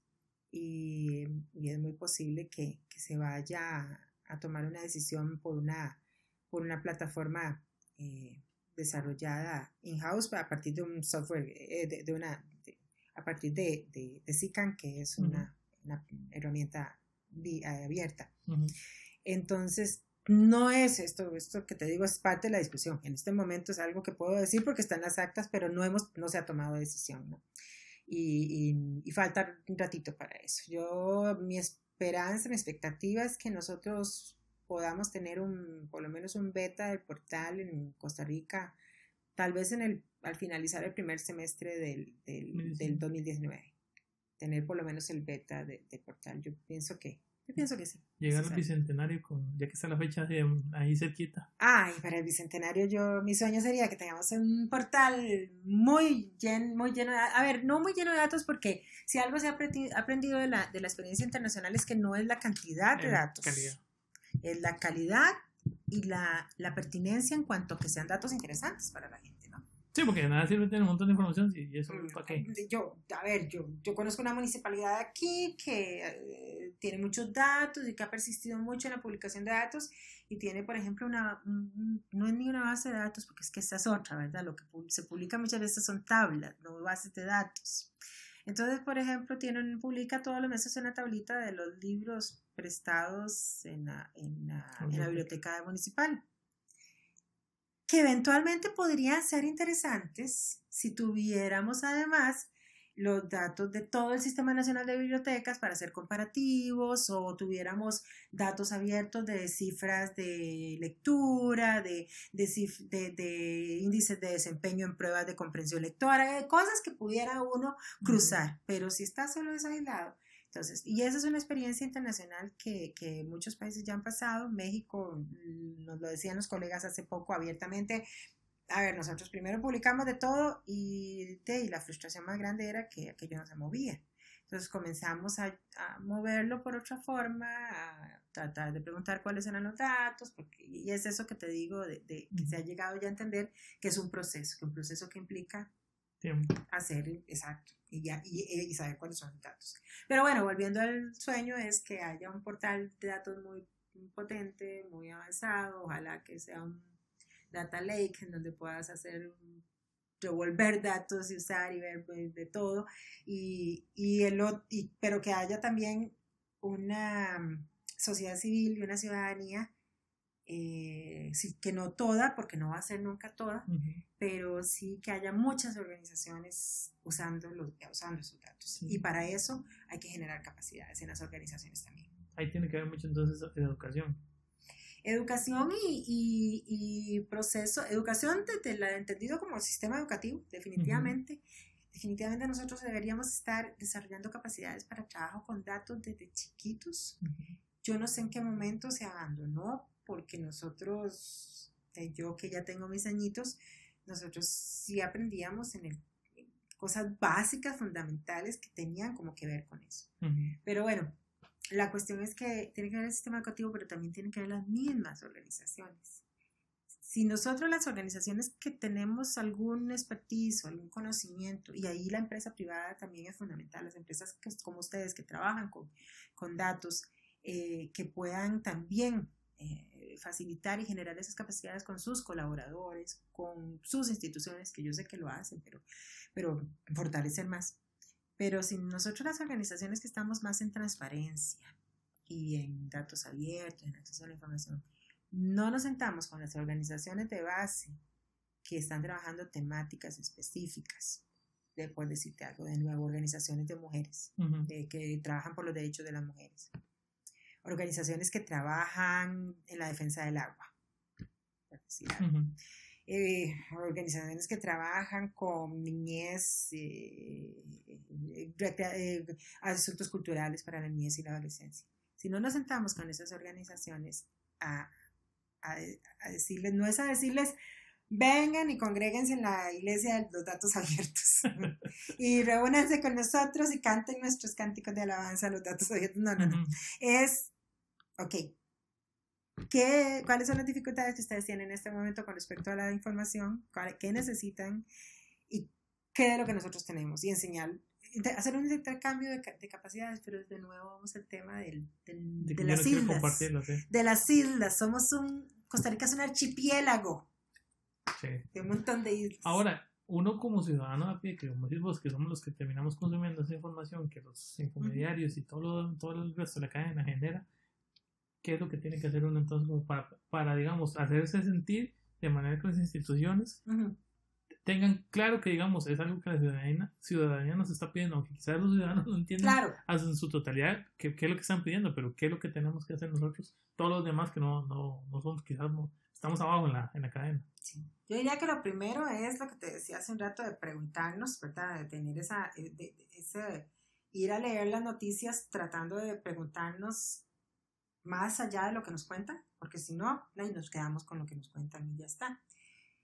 y, es muy posible que, se vaya a, tomar una decisión por una, por una plataforma eh, desarrollada in-house a partir de un software, eh, de, una, a partir de, de, que es una, herramienta abierta. Entonces, no es esto, esto que te digo es parte de la discusión. En este momento es algo que puedo decir porque están las actas, pero no, hemos, no se ha tomado decisión, ¿no? Y, y, falta un ratito para eso. Yo, mi esperanza, mi expectativa es que nosotros podamos tener un, por lo menos un beta del portal en Costa Rica, tal vez en el, al finalizar el primer semestre del, del, del 2019. Tener por lo menos el beta del portal. Yo pienso que yo pienso que sí. Llegar al bicentenario, con, ya que está la fecha de, ahí cerquita. Ay, para el bicentenario yo, mi sueño sería que tengamos un portal muy, lleno, muy lleno de A ver, no muy lleno de datos porque si algo se ha aprendido de la, de la experiencia internacional es que no es la cantidad de datos. Es la calidad y la, la pertinencia en cuanto a que sean datos interesantes para la gente. Sí, porque de nada sirve tener un montón de información y eso mm, para qué. Yo, a ver, yo, yo conozco una municipalidad aquí que eh, tiene muchos datos y que ha persistido mucho en la publicación de datos y tiene, por ejemplo, una, no es ni una base de datos, porque es que esta es otra, ¿verdad? Lo que se publica muchas veces son tablas, no bases de datos. Entonces, por ejemplo, tienen, publica todos los meses una tablita de los libros prestados en la, en la, en la biblioteca municipal que eventualmente podrían ser interesantes si tuviéramos además los datos de todo el Sistema Nacional de Bibliotecas para hacer comparativos o tuviéramos datos abiertos de cifras de lectura, de, de, de, índices de desempeño en pruebas de comprensión lectora, cosas que pudiera uno cruzar, pero si está solo aislado, entonces, y esa es una experiencia internacional que, que, muchos países ya han pasado. México, mm, nos lo decían los colegas hace poco abiertamente. A ver, nosotros primero publicamos de todo y, y la frustración más grande era que aquello no se movía. Entonces comenzamos a, a, moverlo por otra forma, a tratar de preguntar cuáles eran los datos, porque, y es eso que te digo, de, de, que se ha llegado ya a entender que es un proceso, que un proceso que implica Hacer, exacto, y, ya, y, saber cuáles son los datos. Pero bueno, volviendo al sueño, es que haya un portal de datos muy, potente, muy avanzado, ojalá que sea un data lake en donde puedas hacer revolver datos y usar y ver pues, de todo, y, y, el, y, pero que haya también una mm, sociedad civil y una ciudadanía eh, sí, que no toda, porque no va a ser nunca toda, pero sí que haya muchas organizaciones usando, los, usando esos datos. Y para eso hay que generar capacidades en las organizaciones también. Ahí tiene que haber mucho entonces educación. Educación y, y, proceso, educación desde el entendido como sistema educativo, definitivamente. Definitivamente nosotros deberíamos estar desarrollando capacidades para trabajo con datos desde chiquitos. Yo no sé en qué momento se abandonó porque nosotros, eh, yo que ya tengo mis añitos, nosotros sí aprendíamos en el, cosas básicas, fundamentales que tenían como que ver con eso. Pero bueno, la cuestión es que tiene que ver el sistema educativo, pero también tiene que ver las mismas organizaciones. Si nosotros las organizaciones que tenemos algún expertise o algún conocimiento, y ahí la empresa privada también es fundamental, las empresas que, como ustedes que trabajan con, con datos, eh, que puedan también eh, facilitar y generar esas capacidades con sus colaboradores, con sus instituciones, que yo sé que lo hacen, pero, pero fortalecer más. Pero si nosotros las organizaciones que estamos más en transparencia y en datos abiertos, en acceso a la información, no nos sentamos con las organizaciones de base que están trabajando temáticas específicas, de, por decirte algo, de nuevo, organizaciones de mujeres, que trabajan por los derechos de las mujeres, organizaciones que trabajan en la defensa del agua, eh, organizaciones que trabajan con niñez, eh, eh, asuntos culturales para la niñez y la adolescencia. Si no nos sentamos con esas organizaciones a, a decirles, no es a decirles, vengan y congréguense en la iglesia de los datos abiertos y reúnanse con nosotros y canten nuestros cánticos de alabanza a los datos abiertos. No, no, no. Es, ok, ¿Qué, ¿Cuáles son las dificultades que ustedes tienen en este momento con respecto a la información? ¿Qué necesitan? ¿Y qué de lo que nosotros tenemos? Y enseñar, hacer un intercambio de, de capacidades, pero de nuevo vamos al tema del, de, las islas. De las islas. Somos un, Costa Rica es un archipiélago. De un montón de islas. Ahora, uno como ciudadano a pie, que como decís que somos los que terminamos consumiendo esa información, que los intermediarios y todo, lo, todo el resto de la cadena genera, ¿qué es lo que tiene que hacer uno entonces para, para digamos, hacerse sentir de manera que las instituciones tengan claro que, digamos, es algo que la ciudadanía, ciudadanía nos está pidiendo, aunque quizás los ciudadanos no entiendan en su totalidad qué, qué, es lo que están pidiendo, pero qué es lo que tenemos que hacer nosotros, todos los demás que no, no, no somos, quizás no, estamos abajo en la, en la cadena. Yo diría que lo primero es lo que te decía hace un rato de preguntarnos, ¿verdad? De tener esa, eh, de, ese, ir a leer las noticias tratando de preguntarnos más allá de lo que nos cuentan, porque si no, nos quedamos con lo que nos cuentan y ya está.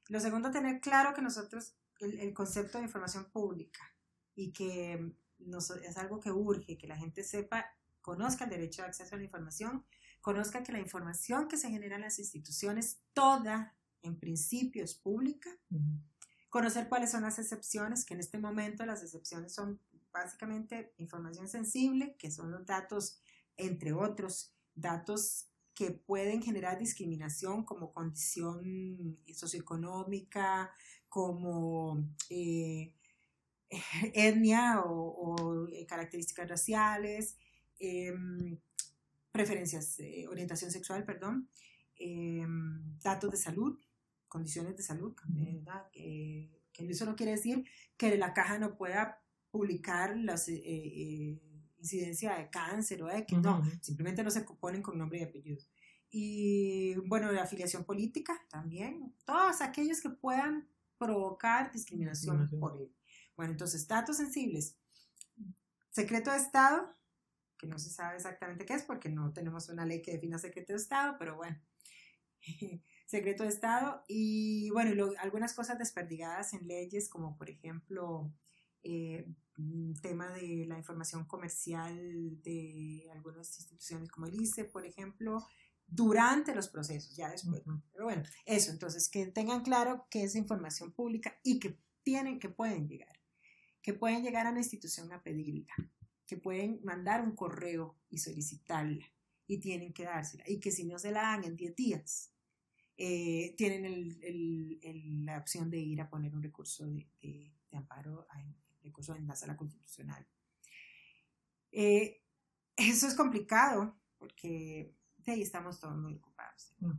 Lo segundo, tener claro que nosotros, el, el concepto de información pública y que nos, es algo que urge, que la gente sepa, conozca el derecho de acceso a la información conozca que la información que se genera en las instituciones, toda en principio es pública. Conocer cuáles son las excepciones, que en este momento las excepciones son básicamente información sensible, que son los datos, entre otros, datos que pueden generar discriminación como condición socioeconómica, como eh, etnia o, eh, características raciales, em, preferencias, eh, orientación sexual, perdón, em, datos de salud, condiciones de salud, ¿verdad? que eso no quiere decir que la caja no pueda publicar la eh, eh, incidencia de cáncer o de que no, simplemente no se ponen con nombre y apellido. Y bueno, la afiliación política también, todos aquellos que puedan provocar discriminación, por él. Bueno, entonces, datos sensibles, secreto de Estado, que no se sabe exactamente qué es porque no tenemos una ley que defina secreto de Estado, pero bueno, secreto de Estado. Y bueno, algunas cosas desperdigadas en leyes como por ejemplo eh, tema de la información comercial de algunas instituciones como el ICE, por ejemplo, durante los procesos, ya después. Pero bueno, eso, entonces que tengan claro que es información pública y que tienen, que pueden llegar, que pueden llegar a la institución a pedirla que pueden mandar un correo y solicitarla y tienen que dársela y que si no se la dan en 10 días, eh, tienen el, el, la opción de ir a poner un recurso de, de, amparo, en, recurso en la sala constitucional. Eh, eso es complicado porque de ahí estamos todos muy ocupados. Mm.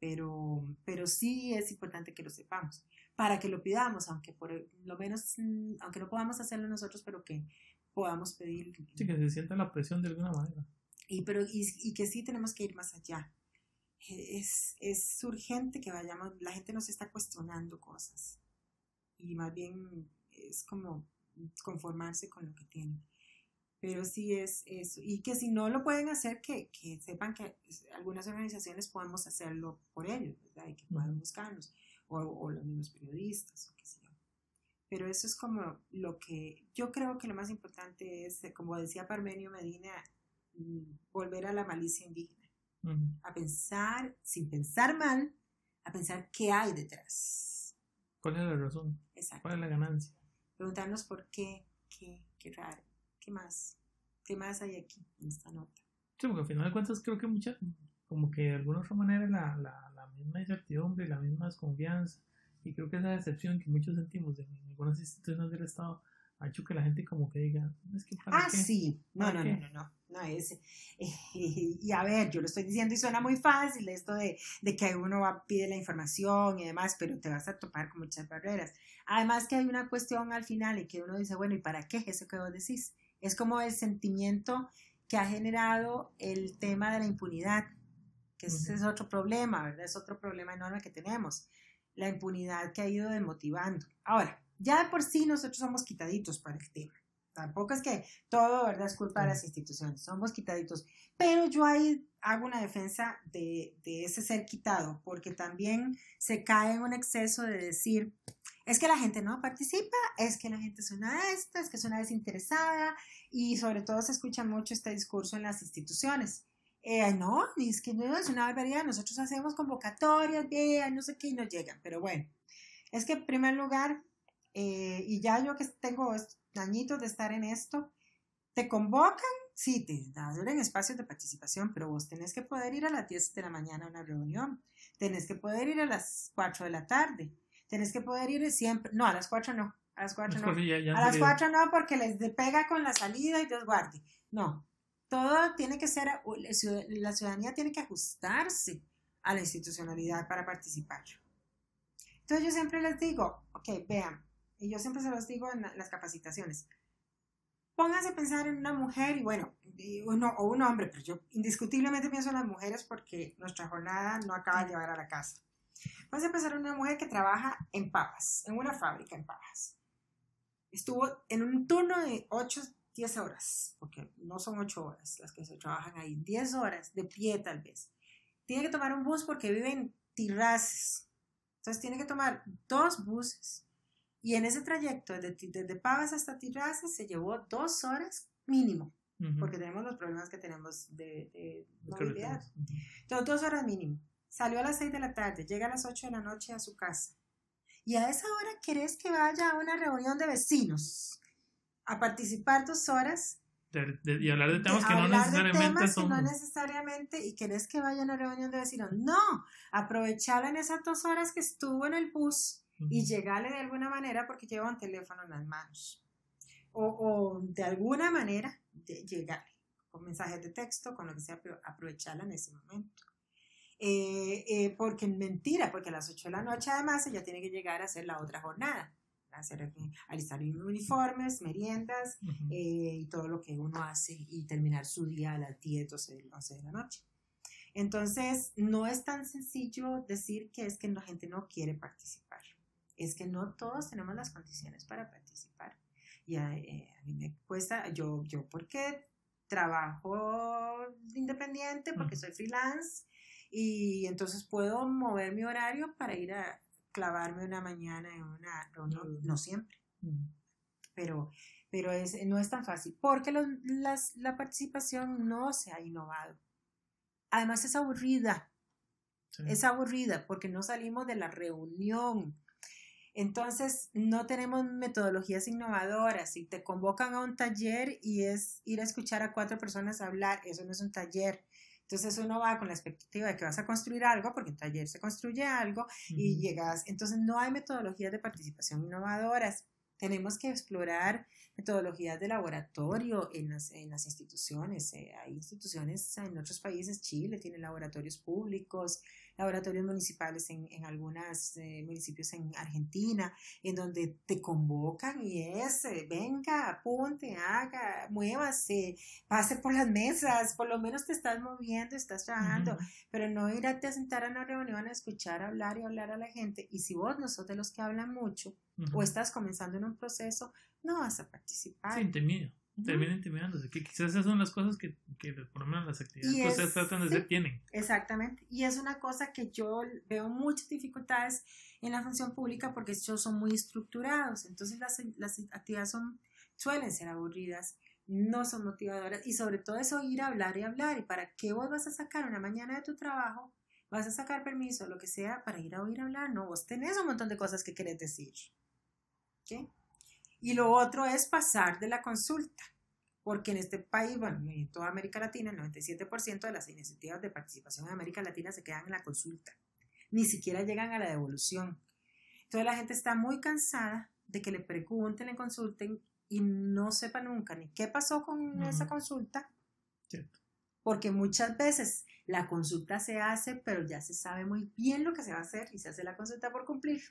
Pero, pero sí es importante que lo sepamos, para que lo pidamos, aunque por lo menos, mm, aunque no podamos hacerlo nosotros, pero que podamos pedir. Sí, que se sienta la presión de alguna manera. Y, pero, y, que sí tenemos que ir más allá. Es, es urgente que vayamos, la gente nos está cuestionando cosas y más bien es como conformarse con lo que tienen. Pero sí es eso. Y que si no lo pueden hacer, que, que sepan que algunas organizaciones podemos hacerlo por ellos, ¿verdad? Y que puedan buscarnos. O, o, los mismos periodistas, o qué sé. Pero eso es como lo que yo creo que lo más importante es, como decía Parmenio Medina, mm, volver a la malicia indígena. A pensar, sin pensar mal, a pensar qué hay detrás. ¿Cuál es la razón? ¿Cuál es la ganancia? Preguntarnos por qué, qué, qué raro, qué más, qué más hay aquí en esta nota. Sí, porque al final de cuentas creo que muchas, como que de alguna otra manera la, la, la misma incertidumbre, la misma desconfianza, y creo que esa decepción que muchos sentimos en algunas instituciones del Estado ha hecho que la gente como que diga, es que Ah, sí, no, no, no, no, No es, eh, y a ver, yo lo estoy diciendo y suena muy fácil esto de, de que uno va, pide la información y demás, pero te vas a topar con muchas barreras. Además que hay una cuestión al final y que uno dice, bueno, ¿y para qué es eso que vos decís? Es como el sentimiento que ha generado el tema de la impunidad, que ese es otro problema, ¿verdad? Es otro problema enorme que tenemos, la impunidad que ha ido desmotivando. Ahora, ya de por sí nosotros somos quitaditos para el tema. Tampoco es que todo, ¿verdad?, es culpa de las instituciones, somos quitaditos. Pero yo ahí hago una defensa de, de ese ser quitado, porque también se cae en un exceso de decir, es que la gente no participa, es que la gente es una esta, es que es una desinteresada, y sobre todo se escucha mucho este discurso en las instituciones. Eh, no, es que no es una barbaridad, nosotros hacemos convocatorias, vean, no sé qué, y no llegan, pero bueno, es que en primer lugar, eh, y ya yo que tengo añitos de estar en esto, te convocan, sí, te abren espacios de participación, pero vos tenés que poder ir a las 10 de la mañana a una reunión, tenés que poder ir a las 4 de la tarde, tenés que poder ir siempre, no, a las 4 no, a las 4 no, a las 4 no porque les pega con la salida y Dios guarde, no, todo tiene que ser, la ciudadanía tiene que ajustarse a la institucionalidad para participar. Entonces yo siempre les digo, ok, vean, y yo siempre se los digo en las capacitaciones, pónganse a pensar en una mujer y bueno, uno, o un hombre, pero yo indiscutiblemente pienso en las mujeres porque nuestra jornada no acaba de llegar a la casa. Pónganse a pensar en una mujer que trabaja en papas, en una fábrica en papas. Estuvo en un turno de 8, 10 horas, porque no son 8 horas las que se trabajan ahí, 10 horas de pie tal vez. Tiene que tomar un bus porque vive en Tirraces. Entonces tiene que tomar dos buses y en ese trayecto, desde, desde Pavas hasta Tirraza, se llevó dos horas mínimo, porque tenemos los problemas que tenemos de, de movilidad. Entonces, dos horas mínimo. Salió a las seis de la tarde, llega a las ocho de la noche a su casa. Y a esa hora querés que vaya a una reunión de vecinos a participar dos horas. y hablar de temas que no necesariamente son. No necesariamente, y querés que vaya a una reunión de vecinos. No, aprovecharla en esas dos horas que estuvo en el bus y llegarle de alguna manera porque lleva un teléfono en las manos. O, o de alguna manera de llegarle con mensajes de texto, con lo que sea, pero aprovecharla en ese momento. Eh, eh, porque mentira, porque a las 8 de la noche además ella tiene que llegar a hacer la otra jornada, hacer, eh, alistar uniformes, meriendas y todo lo que uno hace y terminar su día a las 10, 12, 11 de la noche. Entonces, no es tan sencillo decir que es que la gente no quiere participar es que no todos tenemos las condiciones para participar. Y a, eh, mí me cuesta, yo, yo porque trabajo independiente, porque soy freelance, y entonces puedo mover mi horario para ir a clavarme una mañana en una reunión, no siempre, pero, pero es, no es tan fácil, porque las, la participación no se ha innovado. Además es aburrida, es aburrida porque no salimos de la reunión, entonces, no tenemos metodologías innovadoras. Si te convocan a un taller y es ir a escuchar a cuatro personas hablar, eso no es un taller. Entonces uno va con la expectativa de que vas a construir algo, porque en taller se construye algo y llegas. Entonces no hay metodologías de participación innovadoras. Tenemos que explorar metodologías de laboratorio en las, en las instituciones. Eh, hay instituciones en otros países, Chile tiene laboratorios públicos, laboratorios municipales en, en algunos eh, municipios en Argentina, en donde te convocan y es, eh, venga, apunte, haga, muévase, pase por las mesas, por lo menos te estás moviendo, estás trabajando, pero no irte a sentar a una reunión a escuchar, hablar y hablar a la gente. Y si vos no sos de los que hablan mucho o estás comenzando en un proceso, no vas a participar. Sí, termina intimidándose, que quizás esas son las cosas que, que por lo menos las actividades que ustedes tratan de hacer tienen. Exactamente, y es una cosa que yo veo muchas dificultades en la función pública porque ellos son muy estructurados, entonces las, las actividades son, suelen ser aburridas, no son motivadoras y sobre todo eso ir a hablar y hablar y para qué vos vas a sacar una mañana de tu trabajo, vas a sacar permiso, lo que sea, para ir a oír hablar, no, vos tenés un montón de cosas que querés decir. ¿ok? Y lo otro es pasar de la consulta, porque en este país, bueno, en toda América Latina, el 97% de las iniciativas de participación en América Latina se quedan en la consulta, ni siquiera llegan a la devolución. Entonces la gente está muy cansada de que le pregunten, le consulten y no sepa nunca ni qué pasó con esa consulta, Porque muchas veces la consulta se hace, pero ya se sabe muy bien lo que se va a hacer y se hace la consulta por cumplir.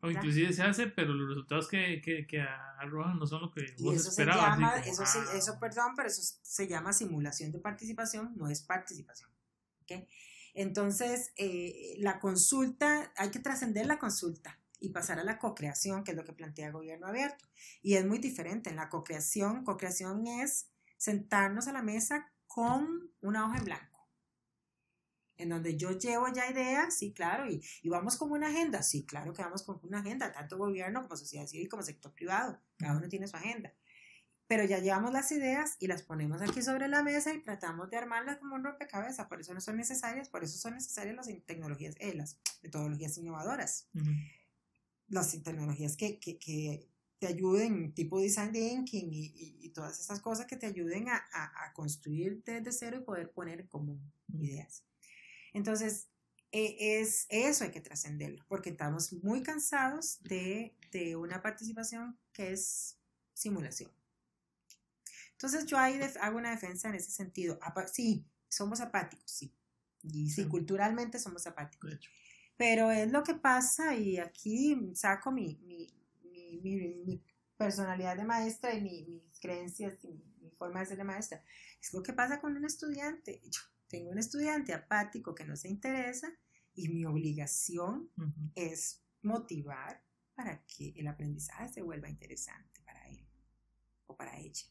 O inclusive se hace, pero los resultados que, que, que arrojan no son lo que vos eso esperabas. llama, eso, ah. eso, perdón, pero eso se llama simulación de participación, no es participación. ¿okay? Entonces, eh, la consulta, hay que trascender la consulta y pasar a la co-creación, que es lo que plantea el gobierno abierto. Y es muy diferente. En la co-creación, co-creación es sentarnos a la mesa con una hoja en blanco en donde yo llevo ya ideas, sí, claro, y, y, vamos con una agenda, sí, claro que vamos con una agenda, tanto gobierno como sociedad civil como sector privado, cada uno tiene su agenda. Pero ya llevamos las ideas y las ponemos aquí sobre la mesa y tratamos de armarlas como un rompecabezas, por eso no son necesarias, por eso son necesarias las tecnologías, eh, las metodologías innovadoras las tecnologías que, que, que, te ayuden, tipo design thinking y, y, todas esas cosas que te ayuden a, a, construir desde cero y poder poner en común ideas. Entonces, e, es eso hay que trascenderlo, porque estamos muy cansados de, de, una participación que es simulación. Entonces, yo ahí hago una defensa en ese sentido. Sí, somos apáticos, sí. Y sí, culturalmente somos apáticos. Pero es lo que pasa y aquí saco mi, mi, mi, personalidad de maestra y mis creencias y mi, forma de ser de maestra. Es lo que pasa con un estudiante. Yo tengo un estudiante apático que no se interesa y mi obligación es motivar para que el aprendizaje se vuelva interesante para él o para ella.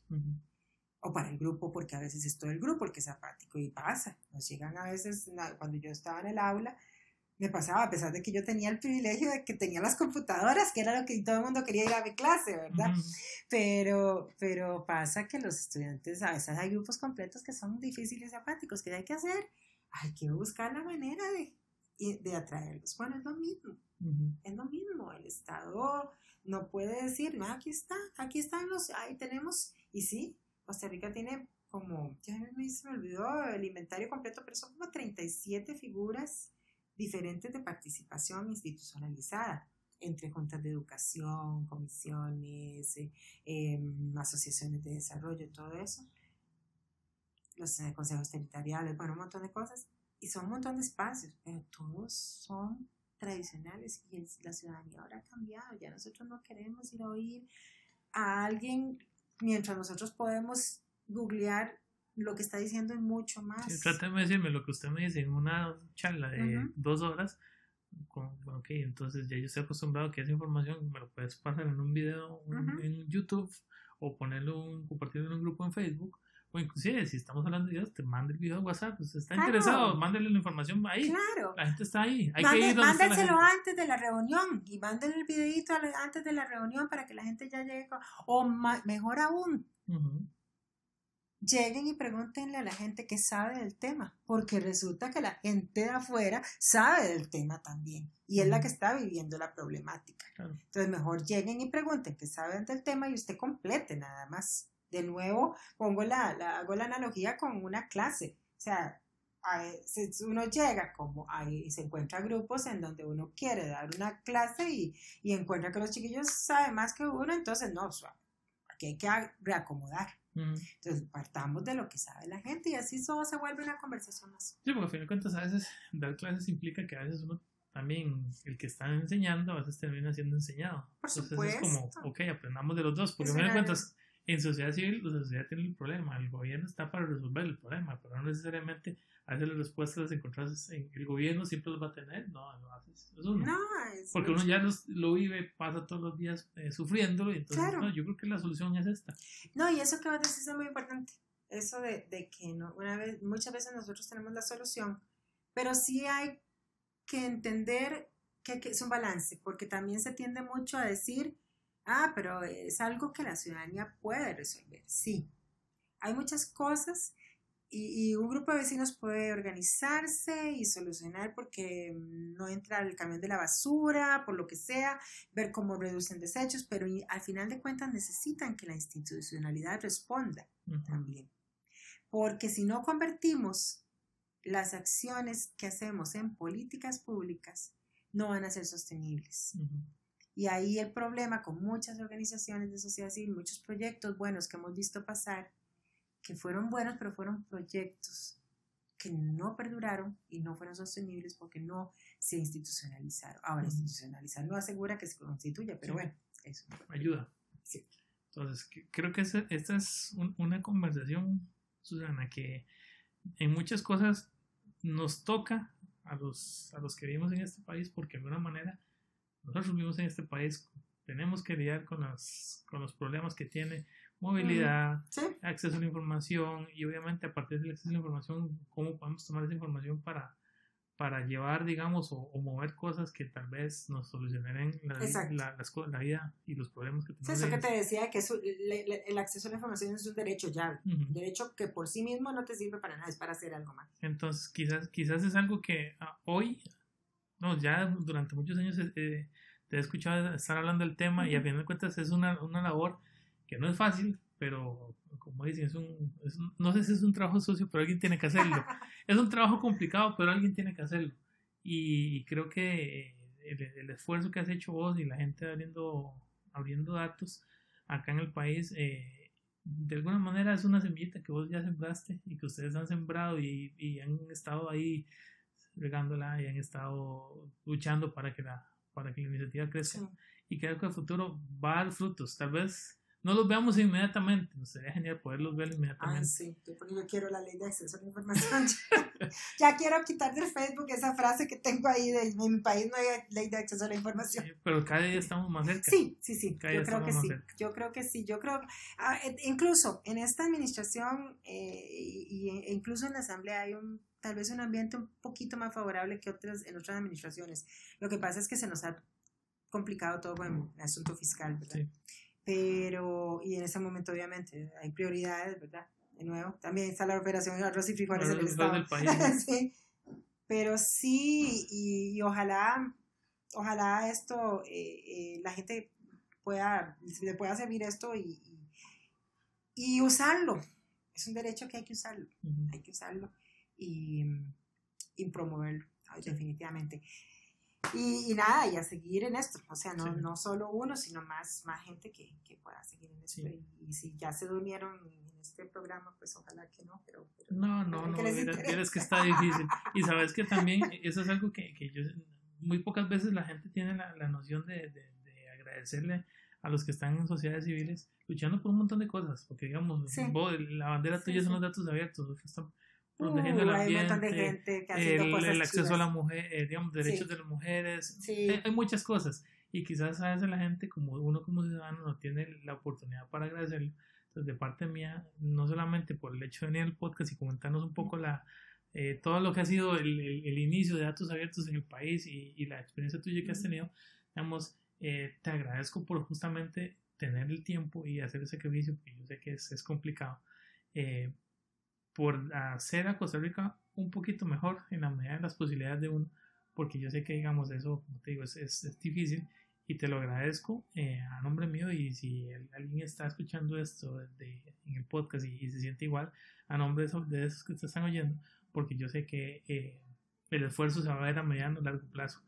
O para el grupo, porque a veces es todo el grupo el que es apático y pasa. Nos llegan a veces, cuando yo estaba en el aula, me pasaba, a pesar de que yo tenía el privilegio de que tenía las computadoras, que era lo que todo el mundo quería ir a mi clase, ¿verdad? pero, pero pasa que los estudiantes, a veces hay grupos completos que son difíciles y apáticos, ¿qué hay que hacer? Hay que buscar la manera de, de atraerlos. Bueno, es lo mismo, es lo mismo, el Estado no puede decir, no, aquí está, aquí están los, ahí tenemos, y sí, Costa Rica tiene como, ya me, se me olvidó el inventario completo, pero son como 37 figuras diferentes de participación institucionalizada entre juntas de educación, comisiones, eh, em, asociaciones de desarrollo, todo eso, los eh, consejos territoriales, bueno, un montón de cosas, y son un montón de espacios, pero todos son tradicionales y la ciudadanía ahora ha cambiado, ya nosotros no queremos ir a oír a alguien mientras nosotros podemos googlear lo que está diciendo es mucho más. Sí, tráteme de decirme lo que usted me dice en una charla de dos horas. ok, entonces ya yo estoy acostumbrado a que esa información me lo puedes pasar en un video en YouTube o ponerlo, compartirlo en un grupo en Facebook. O inclusive, si estamos hablando de Dios, te manda el video a WhatsApp. Usted está interesado, mándele la información ahí. Claro. La gente está ahí. Hay que ir mándenselo antes de la reunión y mándele el videito antes de la reunión para que la gente ya llegue. O mejor aún, lleguen y pregúntenle a la gente que sabe del tema, porque resulta que la gente de afuera sabe del tema también y es la que está viviendo la problemática. Entonces, mejor lleguen y pregunten que saben del tema y usted complete nada más. De nuevo, pongo la, la hago la analogía con una clase. O sea, uno llega como ahí se encuentra grupos en donde uno quiere dar una clase y, y encuentra que los chiquillos saben más que uno, entonces no, aquí hay que reacomodar entonces, partamos de lo que sabe la gente y así solo se vuelve una conversación más. Sí, porque al final de cuentas, a veces dar clases implica que a veces uno también, el que está enseñando, a veces termina siendo enseñado. Por Entonces, supuesto. es como, ok, aprendamos de los dos, porque al final de cuentas, en sociedad civil, la sociedad tiene el problema, el gobierno está para resolver el problema, pero no necesariamente veces las respuestas las encontrás en el gobierno siempre los va a tener, no, no haces, eso no. Porque uno ya lo vive, pasa todos los días eh, sufriéndolo, y entonces no, yo creo que la solución es esta. No, y eso que vas a decir es muy importante, eso de, de que no, una vez, muchas veces nosotros tenemos la solución, pero sí hay que entender que, que es un balance, porque también se tiende mucho a decir, ah, pero es algo que la ciudadanía puede resolver, sí. Hay muchas cosas y, un grupo de vecinos puede organizarse y solucionar porque no entra el camión de la basura, por lo que sea, ver cómo reducen desechos, pero al final de cuentas necesitan que la institucionalidad responda también. Porque si no convertimos las acciones que hacemos en políticas públicas, no van a ser sostenibles. Y ahí el problema con muchas organizaciones de sociedad civil, muchos proyectos buenos que hemos visto pasar, que fueron buenos, pero fueron proyectos que no perduraron y no fueron sostenibles porque no se institucionalizaron. Ahora, institucionalizar no asegura que se constituya, pero bueno, eso. Ayuda. Sí. Entonces, creo que esta es una conversación, Susana, que en muchas cosas nos toca a los, a los que vivimos en este país porque de alguna manera nosotros vivimos en este país, tenemos que lidiar con, las, con los problemas que tiene movilidad, acceso a la información y obviamente a partir del acceso a la información, cómo podemos tomar esa información para, para llevar, digamos, o, mover cosas que tal vez nos solucionen la, la, la, vida y los problemas que tenemos. eso que te decía, que el acceso a la información es un derecho llave, un derecho que por sí mismo no te sirve para nada, es para hacer algo más. Entonces, quizás, quizás es algo que ah, hoy, no, ya durante muchos años eh, te he escuchado estar hablando del tema y a fin de cuentas es una, una labor que no es fácil, pero como dicen, es un, no sé si es un trabajo sucio, pero alguien tiene que hacerlo. es un trabajo complicado, pero alguien tiene que hacerlo. Y, creo que el, esfuerzo que has hecho vos y la gente abriendo, abriendo datos acá en el país, eh, de alguna manera es una semillita que vos ya sembraste y que ustedes han sembrado y, y han estado ahí regándola y han estado luchando para que la, para que la iniciativa crezca. Y creo que el futuro va a dar frutos. Tal vez no los veamos inmediatamente. Nos sería genial poderlos ver inmediatamente. Ay, sí, porque yo quiero la ley de acceso a la información. ya quiero quitar de Facebook esa frase que tengo ahí de en mi país no hay ley de acceso a la información. pero cada día estamos más cerca. Sí, sí, sí. yo creo que sí. Yo creo que sí. Yo creo, ah, incluso en esta administración eh, y, e incluso en la asamblea hay un tal vez un ambiente un poquito más favorable que otras en otras administraciones. Lo que pasa es que se nos ha complicado todo con el asunto fiscal, ¿verdad? Sí. Pero, y en ese momento obviamente hay prioridades, ¿verdad? De nuevo, también está la operación de arroz y frijoles en el Estado. sí. Pero sí, y, ojalá, ojalá esto, eh, eh, la gente pueda, le pueda servir esto y, y, usarlo. Es un derecho que hay que usarlo, hay que usarlo y, y promoverlo, definitivamente. Y, nada, y a seguir en esto, o sea, no, no solo uno, sino más, más gente que, que pueda seguir en esto. Y, si ya se durmieron en este programa, pues ojalá que no, pero... no, no, no, es que está difícil. Y sabes que también eso es algo que, que yo, muy pocas veces la gente tiene la, la noción de, de, de, agradecerle a los que están en sociedades civiles luchando por un montón de cosas, porque digamos, la bandera tuya son los datos abiertos, protegiendo el ambiente, de gente que el, el, acceso a la mujer, eh, digamos, derechos de las mujeres, hay, muchas cosas. Y quizás a veces la gente, como uno como ciudadano, no tiene la oportunidad para agradecerlo. Entonces, de parte mía, no solamente por el hecho de venir al podcast y comentarnos un poco la, eh, todo lo que ha sido el, el, inicio de datos abiertos en el país y, y la experiencia tuya que has tenido, digamos, eh, te agradezco por justamente tener el tiempo y hacer ese sacrificio, porque yo sé que es, es complicado. Eh, por hacer a Costa Rica un poquito mejor en la medida de las posibilidades de uno, porque yo sé que, digamos, eso, como te digo, es, es, difícil y te lo agradezco eh, a nombre mío y si alguien está escuchando esto de, en el podcast y, se siente igual, a nombre de esos, de esos que te están oyendo, porque yo sé que eh, el esfuerzo se va a ver a mediano y largo plazo.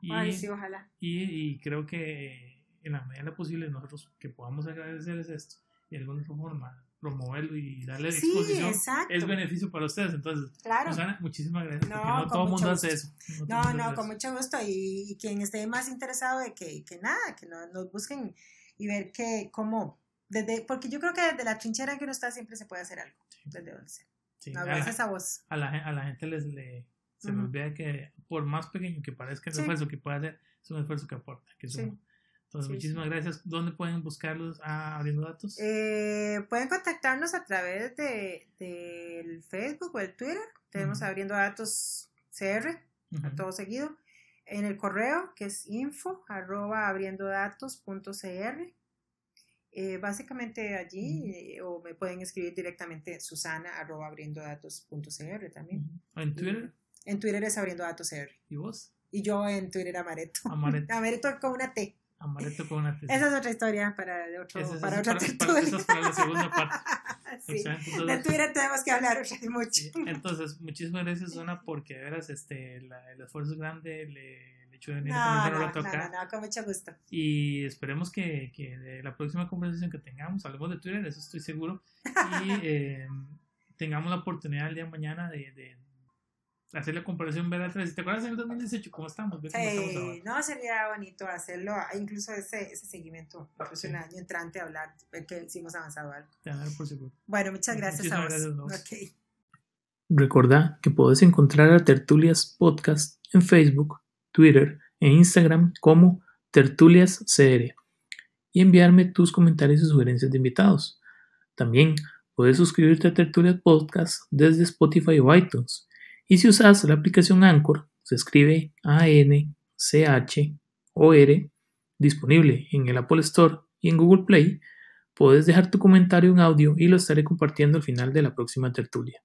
Y, Ay, sí, ojalá. Y, y creo que en la medida de lo posible nosotros que podamos agradecerles esto y de alguna forma promoverlo y darle exposición es beneficio para ustedes. Entonces, claro. muchísimas gracias. No, todo el mundo hace eso. No, no, con mucho gusto. Y, quien esté más interesado de que, que nada, que nos busquen y ver que cómo, desde, porque yo creo que desde la trinchera que uno está siempre se puede hacer algo. Desde donde sea. Sí, a, a, voz. A la, a la gente les le, se uh olvida que por más pequeño que parezca el esfuerzo que puede hacer, es un esfuerzo que aporta. Que muchísimas gracias. ¿Dónde pueden buscarlos ah, abriendo datos? Eh, pueden contactarnos a través de del Facebook o el Twitter. Tenemos abriendo datos CR, a todo seguido. En el correo, que es info arroba abriendo datos punto cr. Eh, básicamente allí, eh, o me pueden escribir directamente susana arroba abriendo datos punto cr también. ¿En Twitter? En Twitter es abriendo datos CR. ¿Y vos? Y yo en Twitter Amareto. Amareto. Amareto con una T. Amaretto con una Esa es otra historia para, otro, para otra para, Esa es para la segunda parte. sí. de Twitter tenemos que hablar mucho. Entonces, muchísimas gracias, Zona, porque de veras este, el esfuerzo es grande, le, hecho de venir no, a no, no, no, no, con mucho gusto. Y esperemos que, que de la próxima conversación que tengamos, hablemos de Twitter, eso estoy seguro, y eh, tengamos la oportunidad el día de mañana de, de hacer la comparación ver atrás. ¿Te acuerdas en el 2018 cómo estamos? ¿Ve cómo estamos ahora? no, sería bonito hacerlo, incluso ese, ese seguimiento, incluso Sí. un año entrante, hablar, ver que sí hemos avanzado algo. Dar por seguro. Bueno, muchas gracias a vos. gracias a vos. Ok. Recordá que podés encontrar a Tertulias Podcast en Facebook, Twitter e Instagram como Tertulias CR y enviarme tus comentarios y sugerencias de invitados. También puedes suscribirte a Tertulias Podcast desde Spotify o iTunes. Y si usas la aplicación Anchor, se escribe A-N-C-H-O-R, disponible en el Apple Store y en Google Play, puedes dejar tu comentario en audio y lo estaré compartiendo al final de la próxima tertulia.